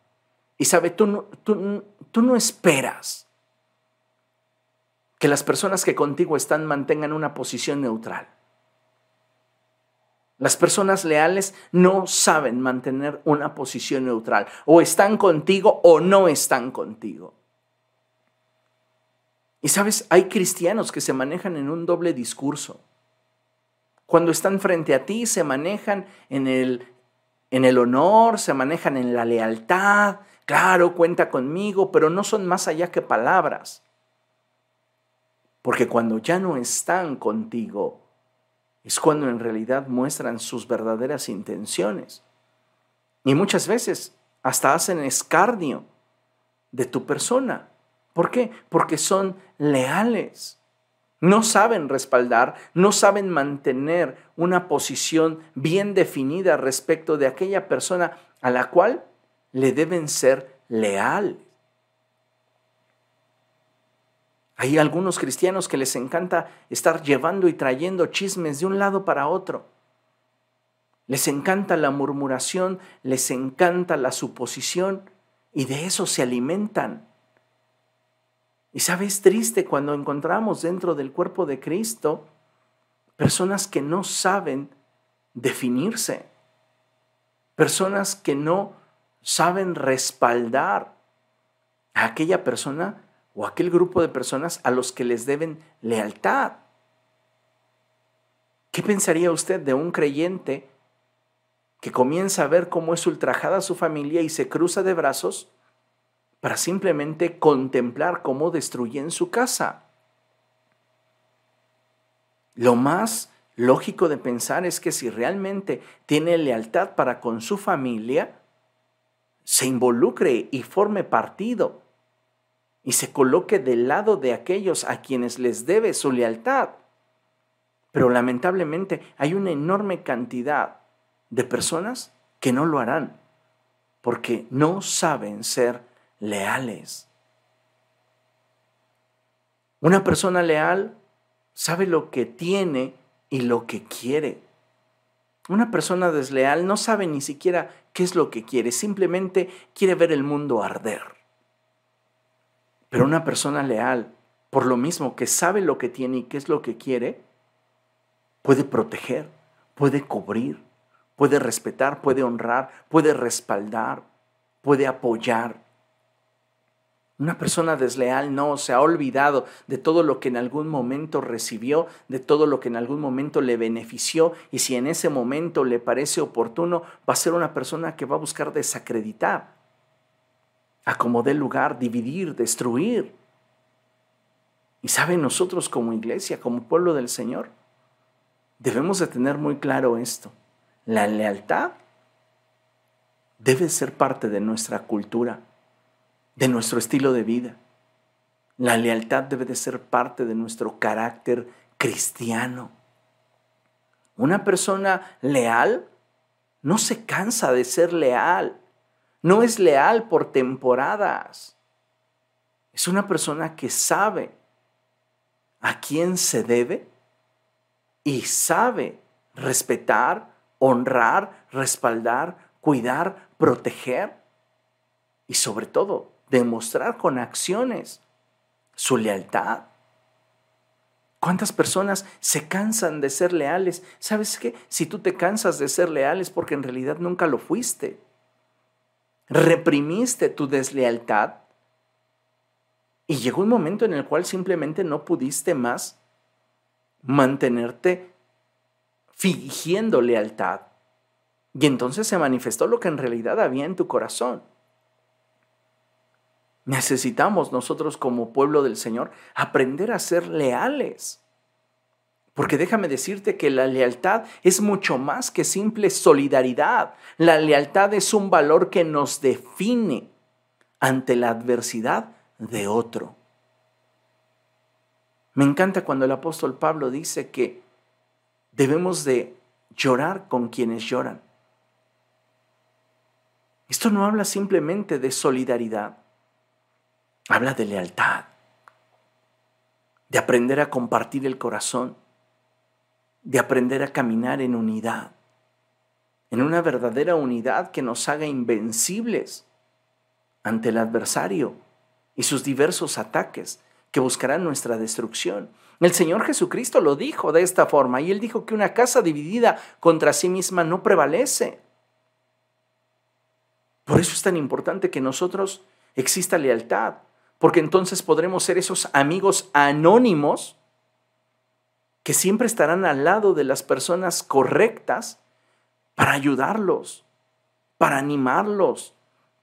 Y sabe, tú tú, tú no esperas que las personas que contigo están mantengan una posición neutral. Las personas leales no saben mantener una posición neutral. O están contigo o no están contigo. Y sabes, hay cristianos que se manejan en un doble discurso. Cuando están frente a ti se manejan en el, en el honor, se manejan en la lealtad. Claro, cuenta conmigo, pero no son más allá que palabras. Porque cuando ya no están contigo, es cuando en realidad muestran sus verdaderas intenciones. Y muchas veces hasta hacen escarnio de tu persona. ¿Por qué? Porque son leales. No saben respaldar, no saben mantener una posición bien definida respecto de aquella persona a la cual le deben ser leales. Hay algunos cristianos que les encanta estar llevando y trayendo chismes de un lado para otro. Les encanta la murmuración, les encanta la suposición y de eso se alimentan. Y sabes, triste cuando encontramos dentro del cuerpo de Cristo personas que no saben definirse, personas que no saben respaldar a aquella persona o aquel grupo de personas a los que les deben lealtad. ¿Qué pensaría usted de un creyente que comienza a ver cómo es ultrajada su familia y se cruza de brazos para simplemente contemplar cómo destruyen su casa? Lo más lógico de pensar es que si realmente tiene lealtad para con su familia, se involucre y forme partido y se coloque del lado de aquellos a quienes les debe su lealtad. Pero lamentablemente hay una enorme cantidad de personas que no lo harán porque no saben ser leales. Una persona leal sabe lo que tiene y lo que quiere. Una persona desleal no sabe ni siquiera qué es lo que quiere, simplemente quiere ver el mundo arder. Pero una persona leal, por lo mismo que sabe lo que tiene y qué es lo que quiere, puede proteger, puede cubrir, puede respetar, puede honrar, puede respaldar, puede apoyar. Una persona desleal no se ha olvidado de todo lo que en algún momento recibió, de todo lo que en algún momento le benefició y si en ese momento le parece oportuno, va a ser una persona que va a buscar desacreditar, acomodar lugar, dividir, destruir. Y saben nosotros como iglesia, como pueblo del Señor, debemos de tener muy claro esto. La lealtad debe ser parte de nuestra cultura de nuestro estilo de vida. La lealtad debe de ser parte de nuestro carácter cristiano. Una persona leal no se cansa de ser leal. No es leal por temporadas. Es una persona que sabe a quién se debe y sabe respetar, honrar, respaldar, cuidar, proteger y sobre todo demostrar con acciones su lealtad. ¿Cuántas personas se cansan de ser leales? ¿Sabes qué? Si tú te cansas de ser leal es porque en realidad nunca lo fuiste. Reprimiste tu deslealtad y llegó un momento en el cual simplemente no pudiste más mantenerte fingiendo lealtad. Y entonces se manifestó lo que en realidad había en tu corazón. Necesitamos nosotros como pueblo del Señor aprender a ser leales. Porque déjame decirte que la lealtad es mucho más que simple solidaridad. La lealtad es un valor que nos define ante la adversidad de otro. Me encanta cuando el apóstol Pablo dice que debemos de llorar con quienes lloran. Esto no habla simplemente de solidaridad, Habla de lealtad, de aprender a compartir el corazón, de aprender a caminar en unidad, en una verdadera unidad que nos haga invencibles ante el adversario y sus diversos ataques que buscarán nuestra destrucción. El Señor Jesucristo lo dijo de esta forma y él dijo que una casa dividida contra sí misma no prevalece. Por eso es tan importante que nosotros exista lealtad, porque entonces podremos ser esos amigos anónimos que siempre estarán al lado de las personas correctas para ayudarlos, para animarlos,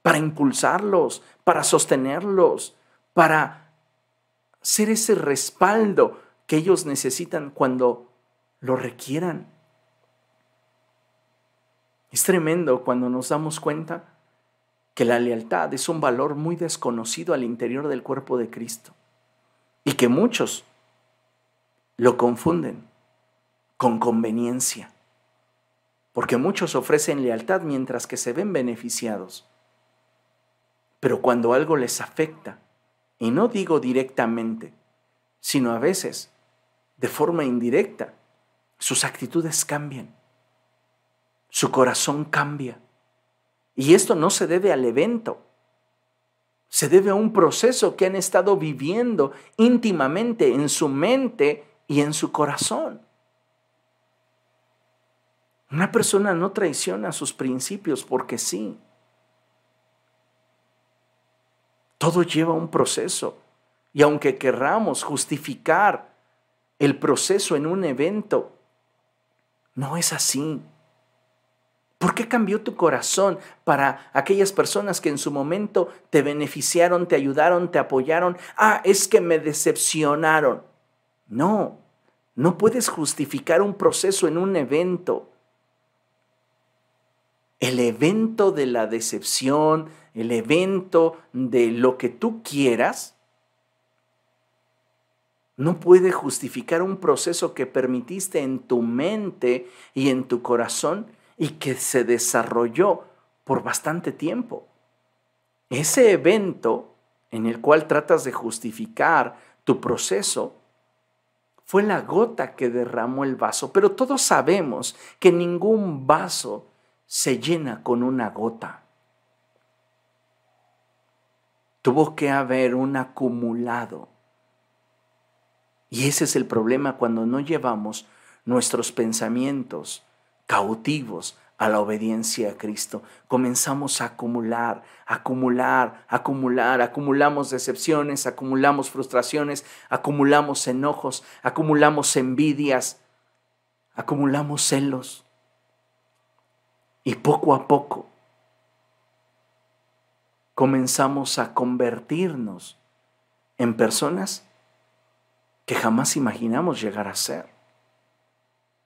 para impulsarlos, para sostenerlos, para ser ese respaldo que ellos necesitan cuando lo requieran. Es tremendo cuando nos damos cuenta que la lealtad es un valor muy desconocido al interior del cuerpo de Cristo y que muchos lo confunden con conveniencia, porque muchos ofrecen lealtad mientras que se ven beneficiados. Pero cuando algo les afecta, y no digo directamente, sino a veces de forma indirecta, sus actitudes cambian, su corazón cambia y esto no se debe al evento, se debe a un proceso que han estado viviendo íntimamente en su mente y en su corazón. Una persona no traiciona sus principios porque sí. Todo lleva un proceso. Y aunque querramos justificar el proceso en un evento, no es así. ¿Por qué cambió tu corazón para aquellas personas que en su momento te beneficiaron, te ayudaron, te apoyaron? Ah, es que me decepcionaron. No, no puedes justificar un proceso en un evento. El evento de la decepción, el evento de lo que tú quieras, no puede justificar un proceso que permitiste en tu mente y en tu corazón y que se desarrolló por bastante tiempo. Ese evento en el cual tratas de justificar tu proceso fue la gota que derramó el vaso, pero todos sabemos que ningún vaso se llena con una gota. Tuvo que haber un acumulado. Y ese es el problema cuando no llevamos nuestros pensamientos, cautivos a la obediencia a Cristo. Comenzamos a acumular, acumular, acumular, acumulamos decepciones, acumulamos frustraciones, acumulamos enojos, acumulamos envidias, acumulamos celos. Y poco a poco comenzamos a convertirnos en personas que jamás imaginamos llegar a ser.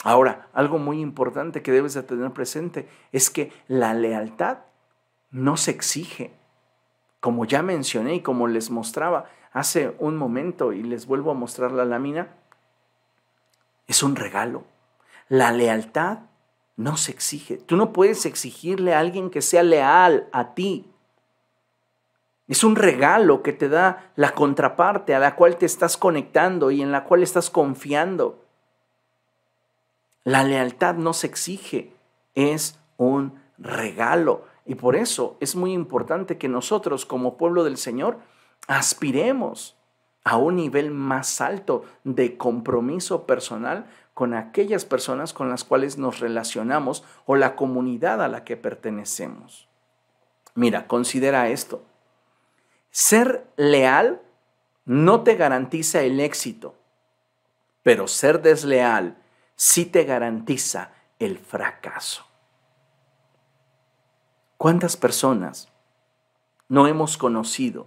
Ahora, algo muy importante que debes de tener presente es que la lealtad no se exige. Como ya mencioné y como les mostraba hace un momento y les vuelvo a mostrar la lámina, es un regalo. La lealtad no se exige. Tú no puedes exigirle a alguien que sea leal a ti. Es un regalo que te da la contraparte a la cual te estás conectando y en la cual estás confiando. La lealtad no se exige, es un regalo. Y por eso es muy importante que nosotros como pueblo del Señor aspiremos a un nivel más alto de compromiso personal con aquellas personas con las cuales nos relacionamos o la comunidad a la que pertenecemos. Mira, considera esto. Ser leal no te garantiza el éxito, pero ser desleal sí te garantiza el fracaso. ¿Cuántas personas no hemos conocido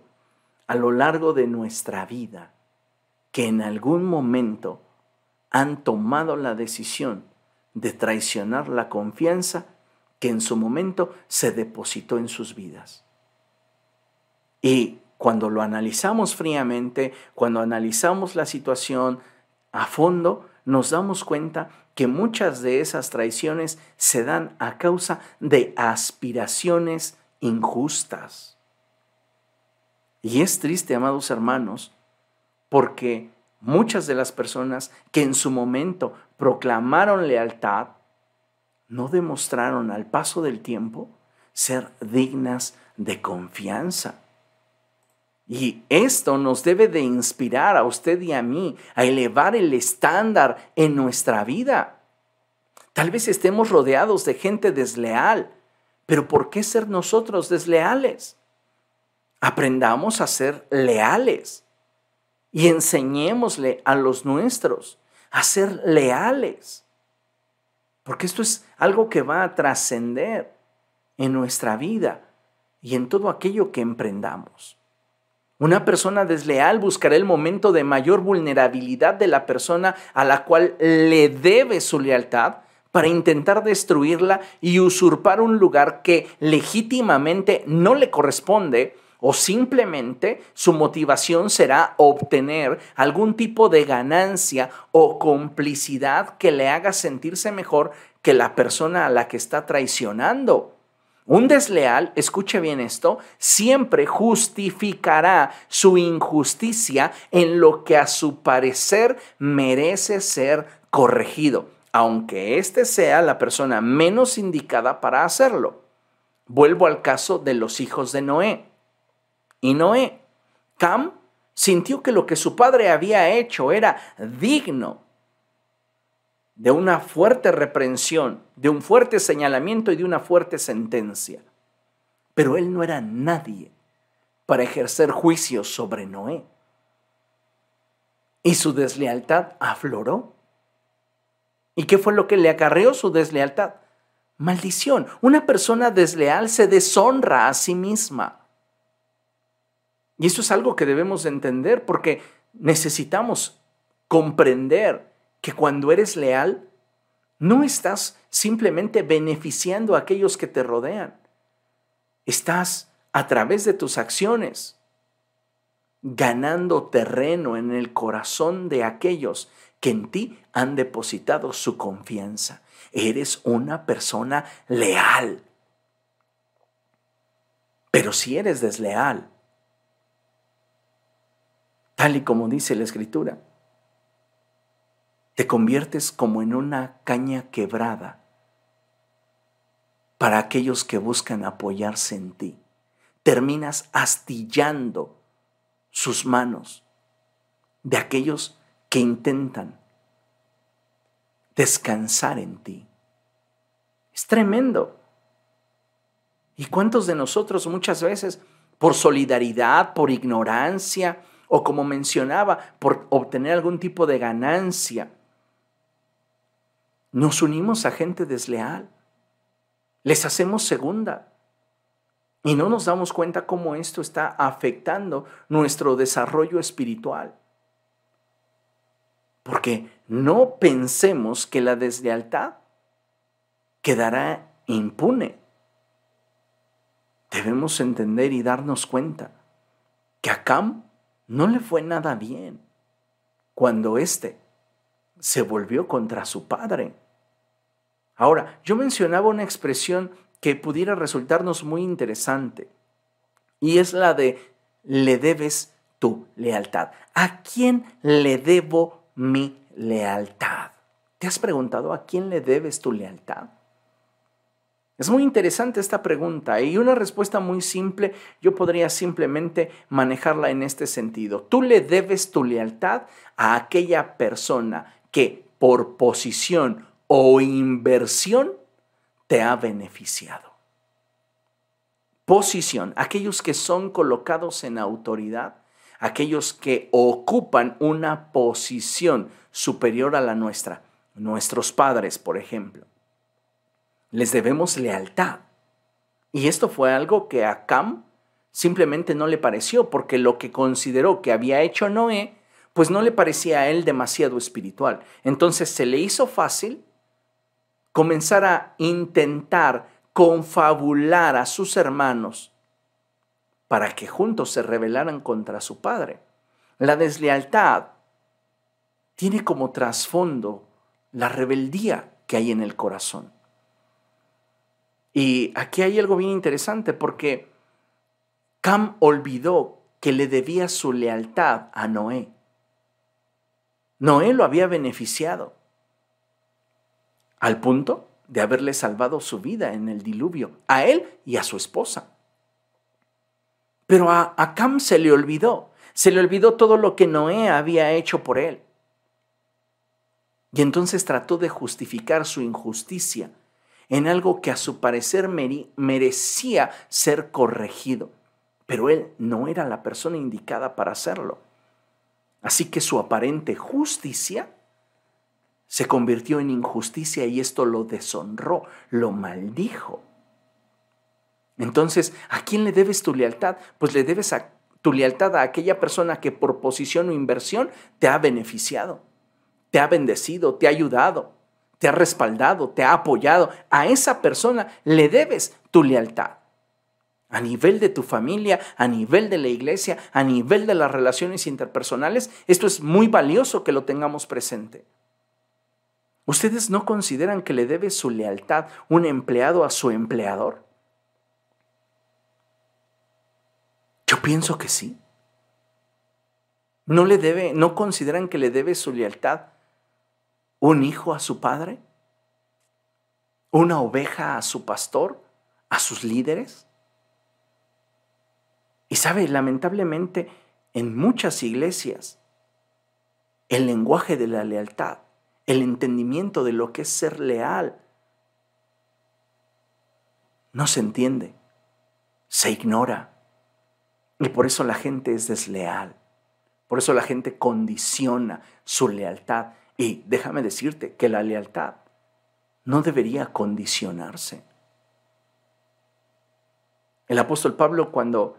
a lo largo de nuestra vida que en algún momento han tomado la decisión de traicionar la confianza que en su momento se depositó en sus vidas? Y cuando lo analizamos fríamente, cuando analizamos la situación a fondo, nos damos cuenta que muchas de esas traiciones se dan a causa de aspiraciones injustas. Y es triste, amados hermanos, porque muchas de las personas que en su momento proclamaron lealtad no demostraron al paso del tiempo ser dignas de confianza. Y esto nos debe de inspirar a usted y a mí a elevar el estándar en nuestra vida. Tal vez estemos rodeados de gente desleal, pero ¿por qué ser nosotros desleales? Aprendamos a ser leales y enseñémosle a los nuestros a ser leales. Porque esto es algo que va a trascender en nuestra vida y en todo aquello que emprendamos. Una persona desleal buscará el momento de mayor vulnerabilidad de la persona a la cual le debe su lealtad para intentar destruirla y usurpar un lugar que legítimamente no le corresponde o simplemente su motivación será obtener algún tipo de ganancia o complicidad que le haga sentirse mejor que la persona a la que está traicionando. Un desleal, escuche bien esto, siempre justificará su injusticia en lo que a su parecer merece ser corregido, aunque éste sea la persona menos indicada para hacerlo. Vuelvo al caso de los hijos de Noé. y Noé. Cam sintió que lo que su padre había hecho era digno de una fuerte reprensión, de un fuerte señalamiento y de una fuerte sentencia. Pero él no era nadie para ejercer juicio sobre Noé. Y su deslealtad afloró. ¿Y qué fue lo que le acarreó su deslealtad? Maldición. Una persona desleal se deshonra a sí misma. Y eso es algo que debemos entender porque necesitamos comprender que cuando eres leal, no estás simplemente beneficiando a aquellos que te rodean. Estás a través de tus acciones ganando terreno en el corazón de aquellos que en ti han depositado su confianza. Eres una persona leal. Pero si eres desleal, tal y como dice la escritura, te conviertes como en una caña quebrada para aquellos que buscan apoyarse en ti. Terminas astillando sus manos de aquellos que intentan descansar en ti. Es tremendo. ¿Y cuántos de nosotros muchas veces, por solidaridad, por ignorancia, o como mencionaba, por obtener algún tipo de ganancia, nos unimos a gente desleal? Les hacemos segunda. Y no nos damos cuenta cómo esto está afectando nuestro desarrollo espiritual. Porque no pensemos que la deslealtad quedará impune. Debemos entender y darnos cuenta que a Cam no le fue nada bien cuando éste se volvió contra su padre. Ahora, yo mencionaba una expresión que pudiera resultarnos muy interesante. Y es la de le debes tu lealtad. ¿A quién le debo mi lealtad? ¿Te has preguntado a quién le debes tu lealtad? Es muy interesante esta pregunta y una respuesta muy simple yo podría simplemente manejarla en este sentido. Tú le debes tu lealtad a aquella persona que por posición o inversión te ha beneficiado. Posición, aquellos que son colocados en autoridad, aquellos que ocupan una posición superior a la nuestra, nuestros padres, por ejemplo. Les debemos lealtad. Y esto fue algo que a Cam simplemente no le pareció, porque lo que consideró que había hecho Noé, pues no le parecía a él demasiado espiritual. Entonces se le hizo fácil comenzar a intentar confabular a sus hermanos para que juntos se rebelaran contra su padre. La deslealtad tiene como trasfondo la rebeldía que hay en el corazón. Y aquí hay algo bien interesante porque Cam olvidó que le debía su lealtad a Noé. Noé lo había beneficiado al punto de haberle salvado su vida en el diluvio, a él y a su esposa. Pero a, Cam se le olvidó, se le olvidó todo lo que Noé había hecho por él. Y entonces trató de justificar su injusticia en algo que a su parecer merecía ser corregido, pero él no era la persona indicada para hacerlo. Así que su aparente justicia se convirtió en injusticia y esto lo deshonró, lo maldijo. Entonces, ¿a quién le debes tu lealtad? Pues le debes a, tu lealtad a aquella persona que por posición o inversión te ha beneficiado, te ha bendecido, te ha ayudado, te ha respaldado, te ha apoyado. A esa persona le debes tu lealtad. A nivel de tu familia, a nivel de la iglesia, a nivel de las relaciones interpersonales, esto es muy valioso que lo tengamos presente. ¿Ustedes no consideran que le debe su lealtad un empleado a su empleador? Yo pienso que sí. ¿No le debe, no consideran que le debe su lealtad un hijo a su padre? ¿Una oveja a su pastor? ¿A sus líderes? Y sabe, lamentablemente, en muchas iglesias, el lenguaje de la lealtad, el entendimiento de lo que es ser leal, no se entiende, se ignora. Y por eso la gente es desleal. Por eso la gente condiciona su lealtad. Y déjame decirte que la lealtad no debería condicionarse. El apóstol Pablo cuando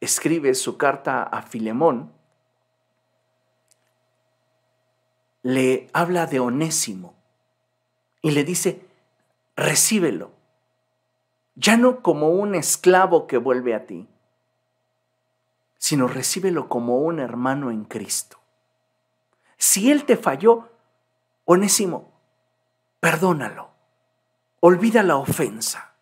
escribe su carta a Filemón, le habla de Onésimo y le dice, recíbelo, ya no como un esclavo que vuelve a ti, sino recíbelo como un hermano en Cristo. Si Él te falló, Onésimo, perdónalo, olvida la ofensa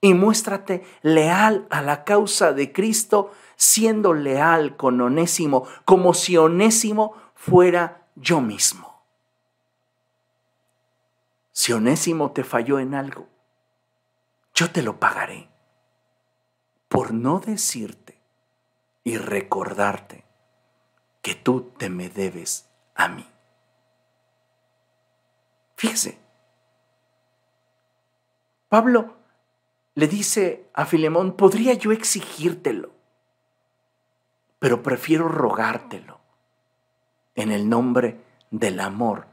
y muéstrate leal a la causa de Cristo, siendo leal con Onésimo, como si Onésimo fuera yo mismo. Si Onésimo te falló en algo, yo te lo pagaré por no decirte y recordarte que tú te me debes a mí. Fíjese, Pablo le dice a Filemón, podría yo exigírtelo, pero prefiero rogártelo en el nombre del amor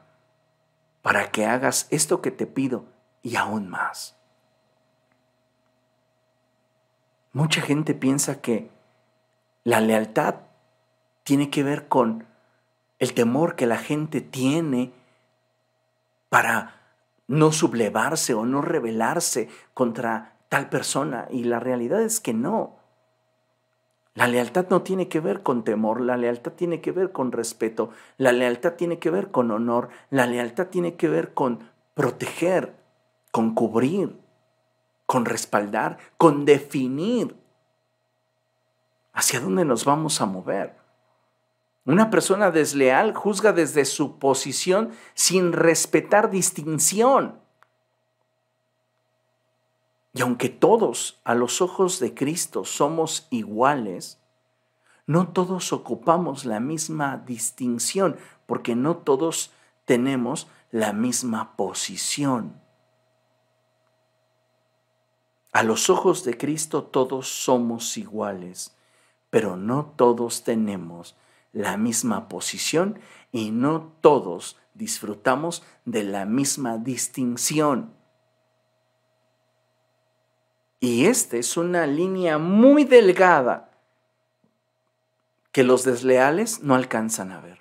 para que hagas esto que te pido y aún más. Mucha gente piensa que la lealtad tiene que ver con el temor que la gente tiene para no sublevarse o no rebelarse contra tal persona. Y la realidad es que no. La lealtad no tiene que ver con temor, la lealtad tiene que ver con respeto, la lealtad tiene que ver con honor, la lealtad tiene que ver con proteger, con cubrir, con respaldar, con definir hacia dónde nos vamos a mover. Una persona desleal juzga desde su posición sin respetar distinción. Y aunque todos a los ojos de Cristo somos iguales, no todos ocupamos la misma distinción, porque no todos tenemos la misma posición. A los ojos de Cristo todos somos iguales, pero no todos tenemos la misma posición y no todos disfrutamos de la misma distinción. Y esta es una línea muy delgada que los desleales no alcanzan a ver.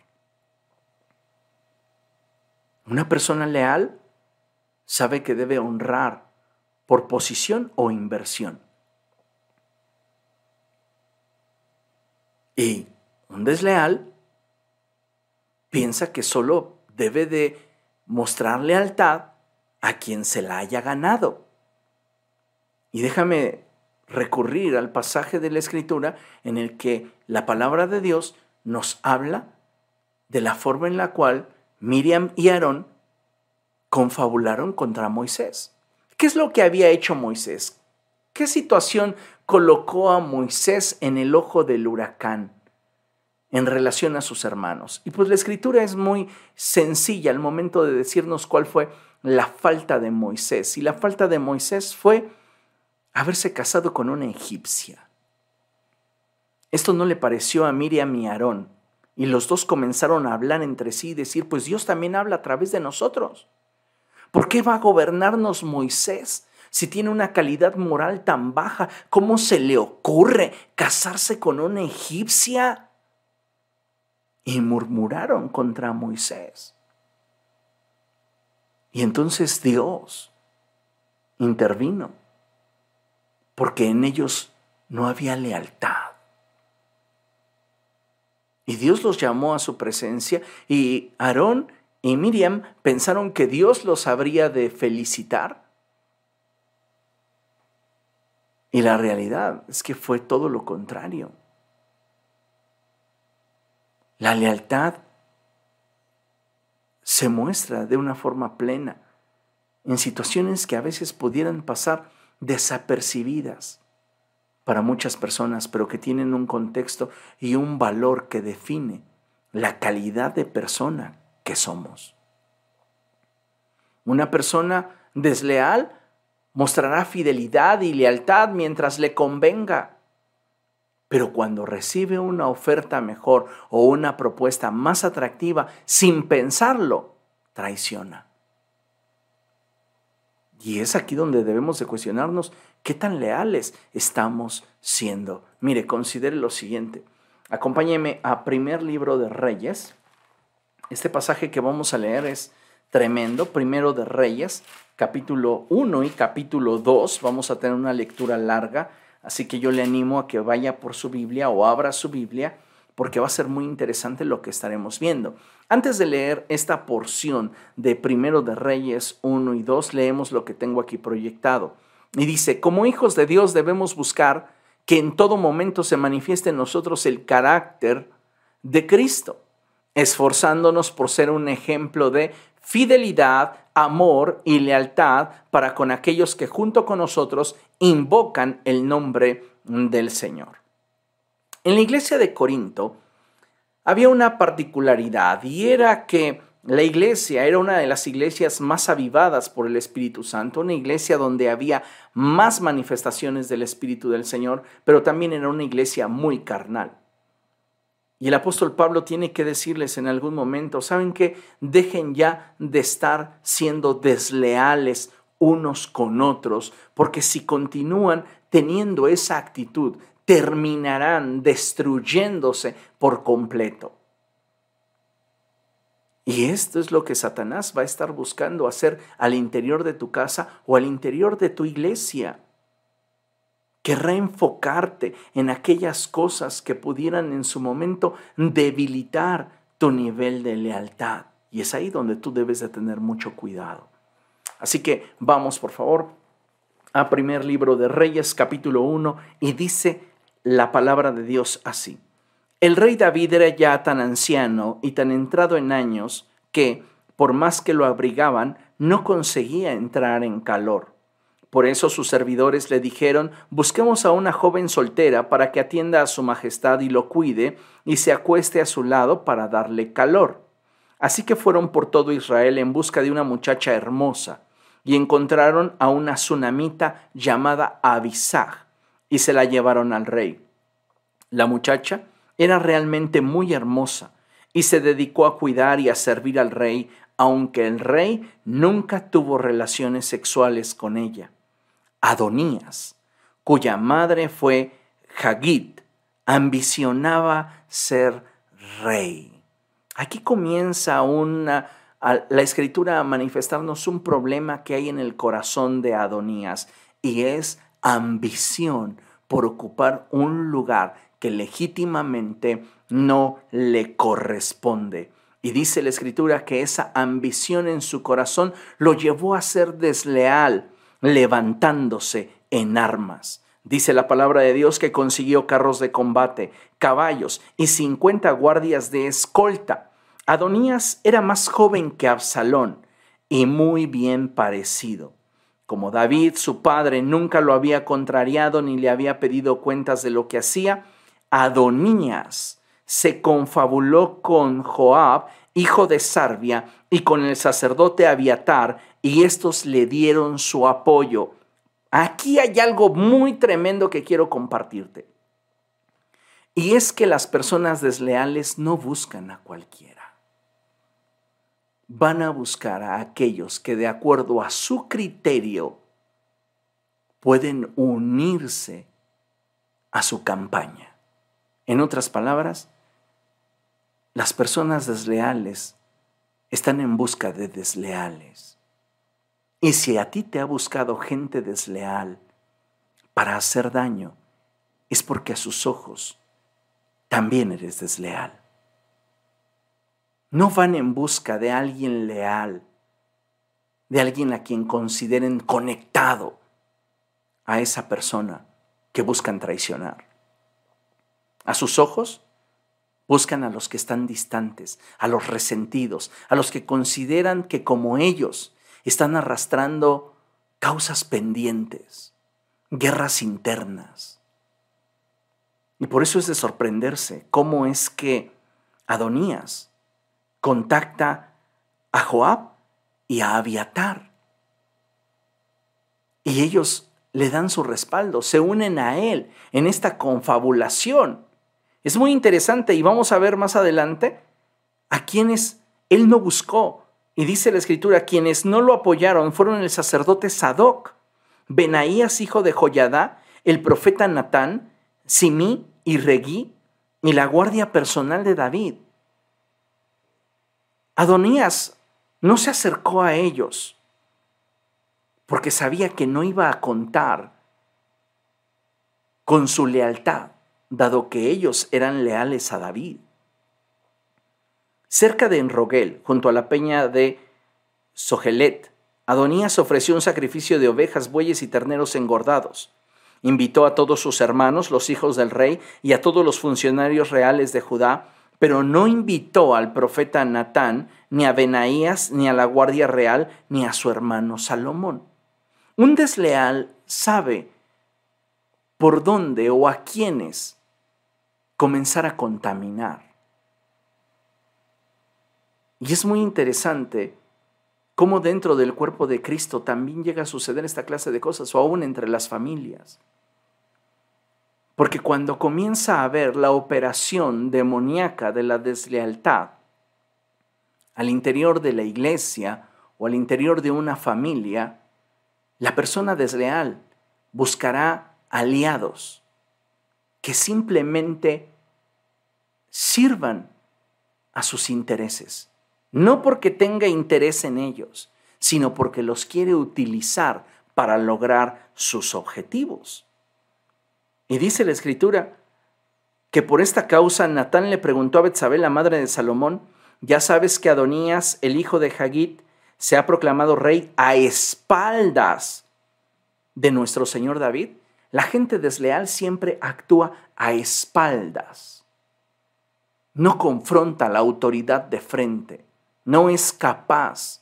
Una persona leal sabe que debe honrar por posición o inversión. Y un desleal piensa que solo debe de mostrar lealtad a quien se la haya ganado. Y déjame recurrir al pasaje de la Escritura en el que la palabra de Dios nos habla de la forma en la cual Miriam y Aarón confabularon contra Moisés. ¿Qué es lo que había hecho Moisés? ¿Qué situación colocó a Moisés en el ojo del huracán en relación a sus hermanos? Y pues la escritura es muy sencilla al momento de decirnos cuál fue la falta de Moisés. Y la falta de Moisés fue haberse casado con una egipcia. Esto no le pareció a Miriam y Aarón, y los dos comenzaron a hablar entre sí y decir, pues Dios también habla a través de nosotros. ¿Por qué va a gobernarnos Moisés si tiene una calidad moral tan baja? ¿Cómo se le ocurre casarse con una egipcia? Y murmuraron contra Moisés. Y entonces Dios intervino, porque en ellos no había lealtad. Y Dios los llamó a su presencia y Aarón y Miriam pensaron que Dios los habría de felicitar. Y la realidad es que fue todo lo contrario. La lealtad se muestra de una forma plena en situaciones que a veces pudieran pasar desapercibidas para muchas personas, pero que tienen un contexto y un valor que define la calidad de persona que somos. Una persona desleal mostrará fidelidad y lealtad mientras le convenga, pero cuando recibe una oferta mejor o una propuesta más atractiva, sin pensarlo, traiciona. Y es aquí donde debemos de cuestionarnos qué tan leales estamos siendo. Mire, considere lo siguiente. Acompáñeme a primer libro de Reyes. Este pasaje que vamos a leer es tremendo. Primero de Reyes, capítulo 1 y capítulo 2. Vamos a tener una lectura larga, así que yo le animo a que vaya por su Biblia o abra su Biblia porque va a ser muy interesante lo que estaremos viendo. Antes de leer esta porción de Primero de Reyes 1 y 2, leemos lo que tengo aquí proyectado. Y dice, como hijos de Dios debemos buscar que en todo momento se manifieste en nosotros el carácter de Cristo, esforzándonos por ser un ejemplo de fidelidad, amor y lealtad para con aquellos que junto con nosotros invocan el nombre del Señor. En la iglesia de Corinto había una particularidad y era que la iglesia era una de las iglesias más avivadas por el Espíritu Santo, una iglesia donde había más manifestaciones del Espíritu del Señor, pero también era una iglesia muy carnal. Y el apóstol Pablo tiene que decirles en algún momento, ¿saben qué? Dejen ya de estar siendo desleales unos con otros, porque si continúan teniendo esa actitud, terminarán destruyéndose por completo. Y esto es lo que Satanás va a estar buscando hacer al interior de tu casa o al interior de tu iglesia. Querrá enfocarte en aquellas cosas que pudieran en su momento debilitar tu nivel de lealtad. Y es ahí donde tú debes de tener mucho cuidado. Así que vamos, por favor, a primer libro de Reyes, capítulo 1, y dice la palabra de Dios así. El rey David era ya tan anciano y tan entrado en años que, por más que lo abrigaban, no conseguía entrar en calor. Por eso sus servidores le dijeron, busquemos a una joven soltera para que atienda a su majestad y lo cuide y se acueste a su lado para darle calor. Así que fueron por todo Israel en busca de una muchacha hermosa y encontraron a una tsunamita llamada Abisag y se la llevaron al rey. La muchacha era realmente muy hermosa y se dedicó a cuidar y a servir al rey, aunque el rey nunca tuvo relaciones sexuales con ella. Adonías, cuya madre fue Hagit, ambicionaba ser rey. Aquí comienza una, la escritura a manifestarnos un problema que hay en el corazón de Adonías y es ambición por ocupar un lugar que legítimamente no le corresponde. Y dice la escritura que esa ambición en su corazón lo llevó a ser desleal, levantándose en armas. Dice la palabra de Dios que consiguió carros de combate, caballos y 50 guardias de escolta. Adonías era más joven que Absalón y muy bien parecido. Como David, su padre, nunca lo había contrariado ni le había pedido cuentas de lo que hacía, Adonías se confabuló con Joab, hijo de Sarbia, y con el sacerdote Abiatar, y estos le dieron su apoyo. Aquí hay algo muy tremendo que quiero compartirte. Y es que las personas desleales no buscan a cualquiera van a buscar a aquellos que de acuerdo a su criterio pueden unirse a su campaña. En otras palabras, las personas desleales están en busca de desleales. Y si a ti te ha buscado gente desleal para hacer daño, es porque a sus ojos también eres desleal. No van en busca de alguien leal, de alguien a quien consideren conectado a esa persona que buscan traicionar. A sus ojos buscan a los que están distantes, a los resentidos, a los que consideran que como ellos están arrastrando causas pendientes, guerras internas, Y por eso es de sorprenderse cómo es que Adonías contacta a Joab y a Abiatar. Y ellos le dan su respaldo, se unen a él en esta confabulación. Es muy interesante y vamos a ver más adelante a quienes él no buscó. Y dice la escritura, quienes no lo apoyaron fueron el sacerdote Sadoc, Benaías hijo de Joyadá, el profeta Natán, Simí y Regí, y la guardia personal de David. Adonías no se acercó a ellos porque sabía que no iba a contar con su lealtad, dado que ellos eran leales a David. Cerca de Enrogel, junto a la peña de Sogelet, Adonías ofreció un sacrificio de ovejas, bueyes y terneros engordados. Invitó a todos sus hermanos, los hijos del rey, y a todos los funcionarios reales de Judá, pero no invitó al profeta Natán, ni a Benaías, ni a la guardia real, ni a su hermano Salomón. Un desleal sabe por dónde o a quiénes comenzar a contaminar. Y es muy interesante cómo dentro del cuerpo de Cristo también llega a suceder esta clase de cosas, o aún entre las familias. Porque cuando comienza a haber la operación demoníaca de la deslealtad al interior de la iglesia o al interior de una familia, la persona desleal buscará aliados que simplemente sirvan a sus intereses no porque tenga interés en ellos, sino porque los quiere utilizar para lograr sus objetivos. Y dice la escritura que por esta causa Natán le preguntó a Betsabé, la madre de Salomón, ya sabes que Adonías, el hijo de Hagit, se ha proclamado rey a espaldas de nuestro Señor David. La gente desleal siempre actúa a espaldas. No confronta la autoridad de frente no es capaz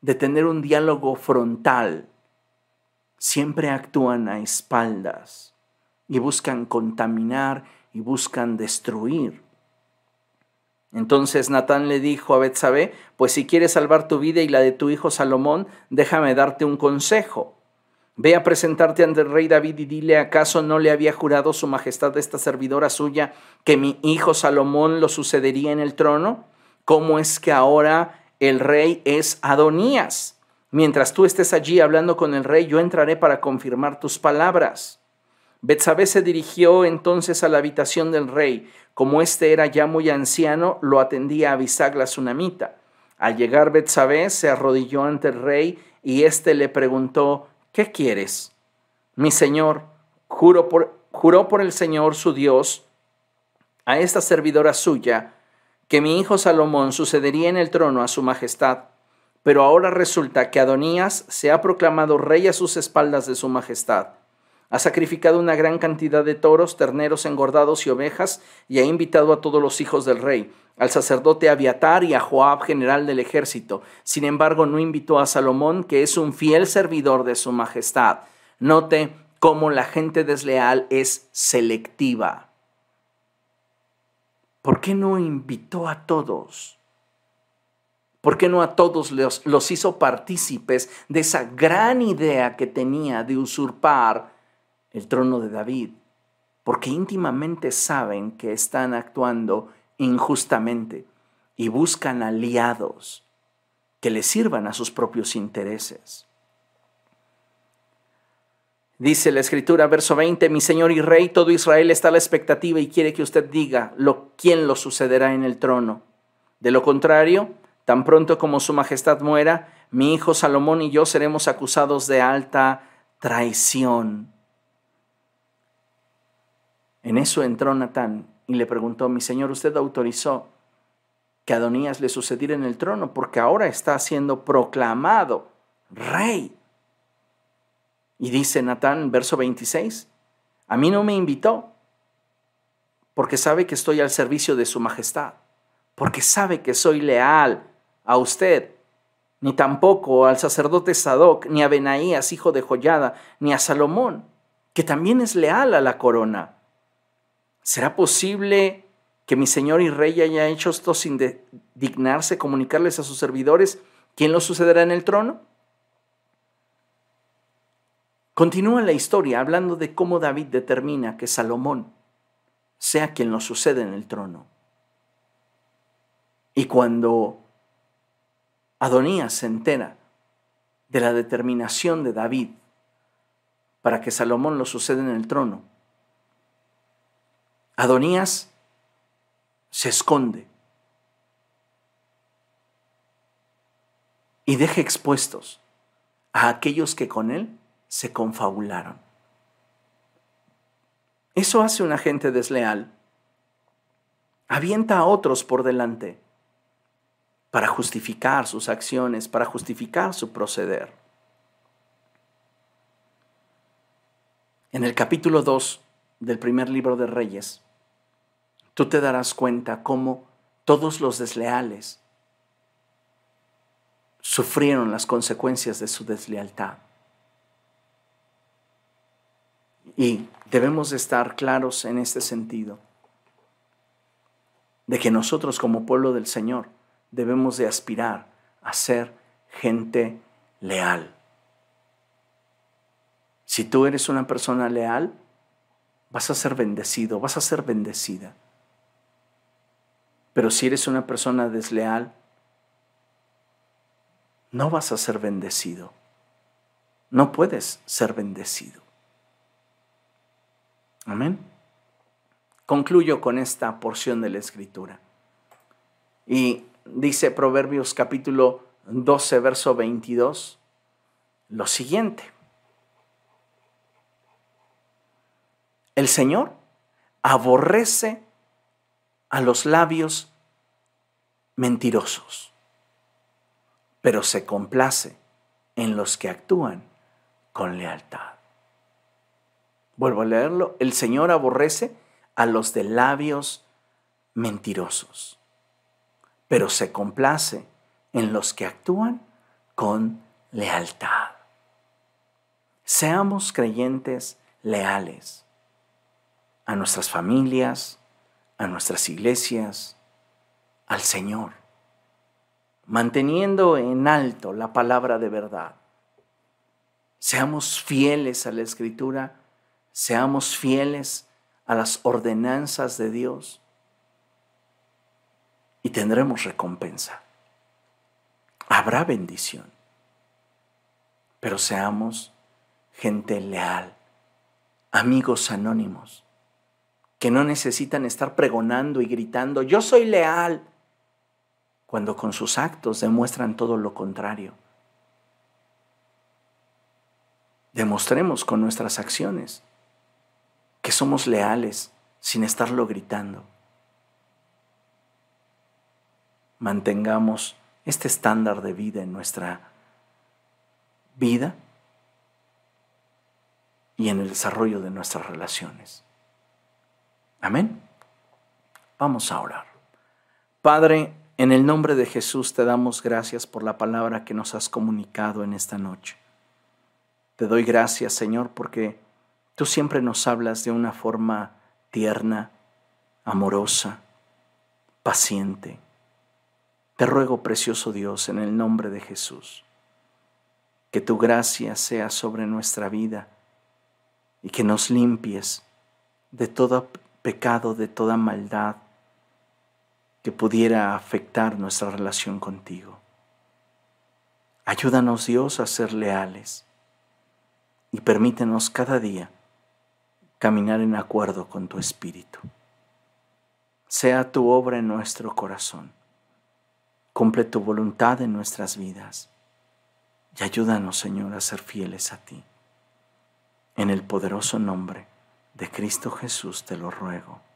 de tener un diálogo frontal, siempre actúan a espaldas y buscan contaminar y buscan destruir. Entonces Natán le dijo a Betsabé, pues si quieres salvar tu vida y la de tu hijo Salomón, déjame darte un consejo. Ve a presentarte ante el rey David y dile, ¿acaso no le había jurado su majestad esta servidora suya que mi hijo Salomón lo sucedería en el trono? cómo es que ahora el rey es Adonías. Mientras tú estés allí hablando con el rey, yo entraré para confirmar tus palabras. Betsabé se dirigió entonces a la habitación del rey. Como éste era ya muy anciano, lo atendía Abisag la sunamita. Al llegar Betsabé se arrodilló ante el rey y éste le preguntó, ¿qué quieres? Mi señor, juró por el Señor su Dios a esta servidora suya, que mi hijo Salomón sucedería en el trono a su majestad. Pero ahora resulta que Adonías se ha proclamado rey a sus espaldas de su majestad. Ha sacrificado una gran cantidad de toros, terneros engordados y ovejas, y ha invitado a todos los hijos del rey, al sacerdote Abiatar y a Joab, general del ejército. Sin embargo, no invitó a Salomón, que es un fiel servidor de su majestad. Note cómo la gente desleal es selectiva. ¿por qué no invitó a todos? ¿Por qué no a todos los, los, hizo partícipes de esa gran idea que tenía de usurpar el trono de David? Porque íntimamente saben que están actuando injustamente y buscan aliados que les sirvan a sus propios intereses. Dice la escritura, verso 20, mi Señor y Rey, todo Israel está a la expectativa y quiere que usted diga lo, quién lo sucederá en el trono. De lo contrario, tan pronto como su majestad muera, mi hijo Salomón y yo seremos acusados de alta traición. En eso entró Natán y le preguntó, mi Señor, usted autorizó que Adonías le sucediera en el trono porque ahora está siendo proclamado rey. Y dice Natán, verso 26, a mí no me invitó, porque sabe que estoy al servicio de su majestad, porque sabe que soy leal a usted, ni tampoco al sacerdote Sadoc, ni a Benaías, hijo de Joyada, ni a Salomón, que también es leal a la corona. ¿Será posible que mi señor y rey haya hecho esto sin dignarse comunicarles a sus servidores quién lo sucederá en el trono? Continúa la historia hablando de cómo David determina que Salomón sea quien lo sucede en el trono. Y cuando Adonías se entera de la determinación de David para que Salomón lo suceda en el trono, Adonías se esconde y deja expuestos a aquellos que con él se confabularon. Eso hace un agente desleal. Avienta a otros por delante para justificar sus acciones, para justificar su proceder. En el capítulo 2 del primer libro de Reyes, tú te darás cuenta cómo todos los desleales sufrieron las consecuencias de su deslealtad. Y debemos estar claros en este sentido, de que nosotros como pueblo del Señor debemos de aspirar a ser gente leal. Si tú eres una persona leal, vas a ser bendecido, vas a ser bendecida. Pero si eres una persona desleal, no vas a ser bendecido. No puedes ser bendecido. Amén. Concluyo con esta porción de la escritura. Y dice Proverbios capítulo 12, verso 22, lo siguiente. El Señor aborrece a los labios mentirosos, pero se complace en los que actúan con lealtad. Vuelvo a leerlo. El Señor aborrece a los de labios mentirosos, pero se complace en los que actúan con lealtad. Seamos creyentes leales a nuestras familias, a nuestras iglesias, al Señor, manteniendo en alto la palabra de verdad. Seamos fieles a la escritura, seamos fieles a las ordenanzas de Dios y tendremos recompensa. Habrá bendición, pero seamos gente leal, amigos anónimos que no necesitan estar pregonando y gritando, yo soy leal, cuando con sus actos demuestran todo lo contrario. Demostremos con nuestras acciones que somos leales sin estarlo gritando. Mantengamos este estándar de vida en nuestra vida y en el desarrollo de nuestras relaciones. Amén. Vamos a orar. Padre, en el nombre de Jesús te damos gracias por la palabra que nos has comunicado en esta noche. Te doy gracias, Señor, porque tú siempre nos hablas de una forma tierna, amorosa, paciente. Te ruego, precioso Dios, en el nombre de Jesús, que tu gracia sea sobre nuestra vida y que nos limpies de toda pecado, de toda maldad que pudiera afectar nuestra relación contigo. Ayúdanos Dios a ser leales y permítenos cada día caminar en acuerdo con tu Espíritu. Sea tu obra en nuestro corazón. Cumple tu voluntad en nuestras vidas. Y ayúdanos, Señor, a ser fieles a ti. En el poderoso nombre de Cristo Jesús te lo ruego.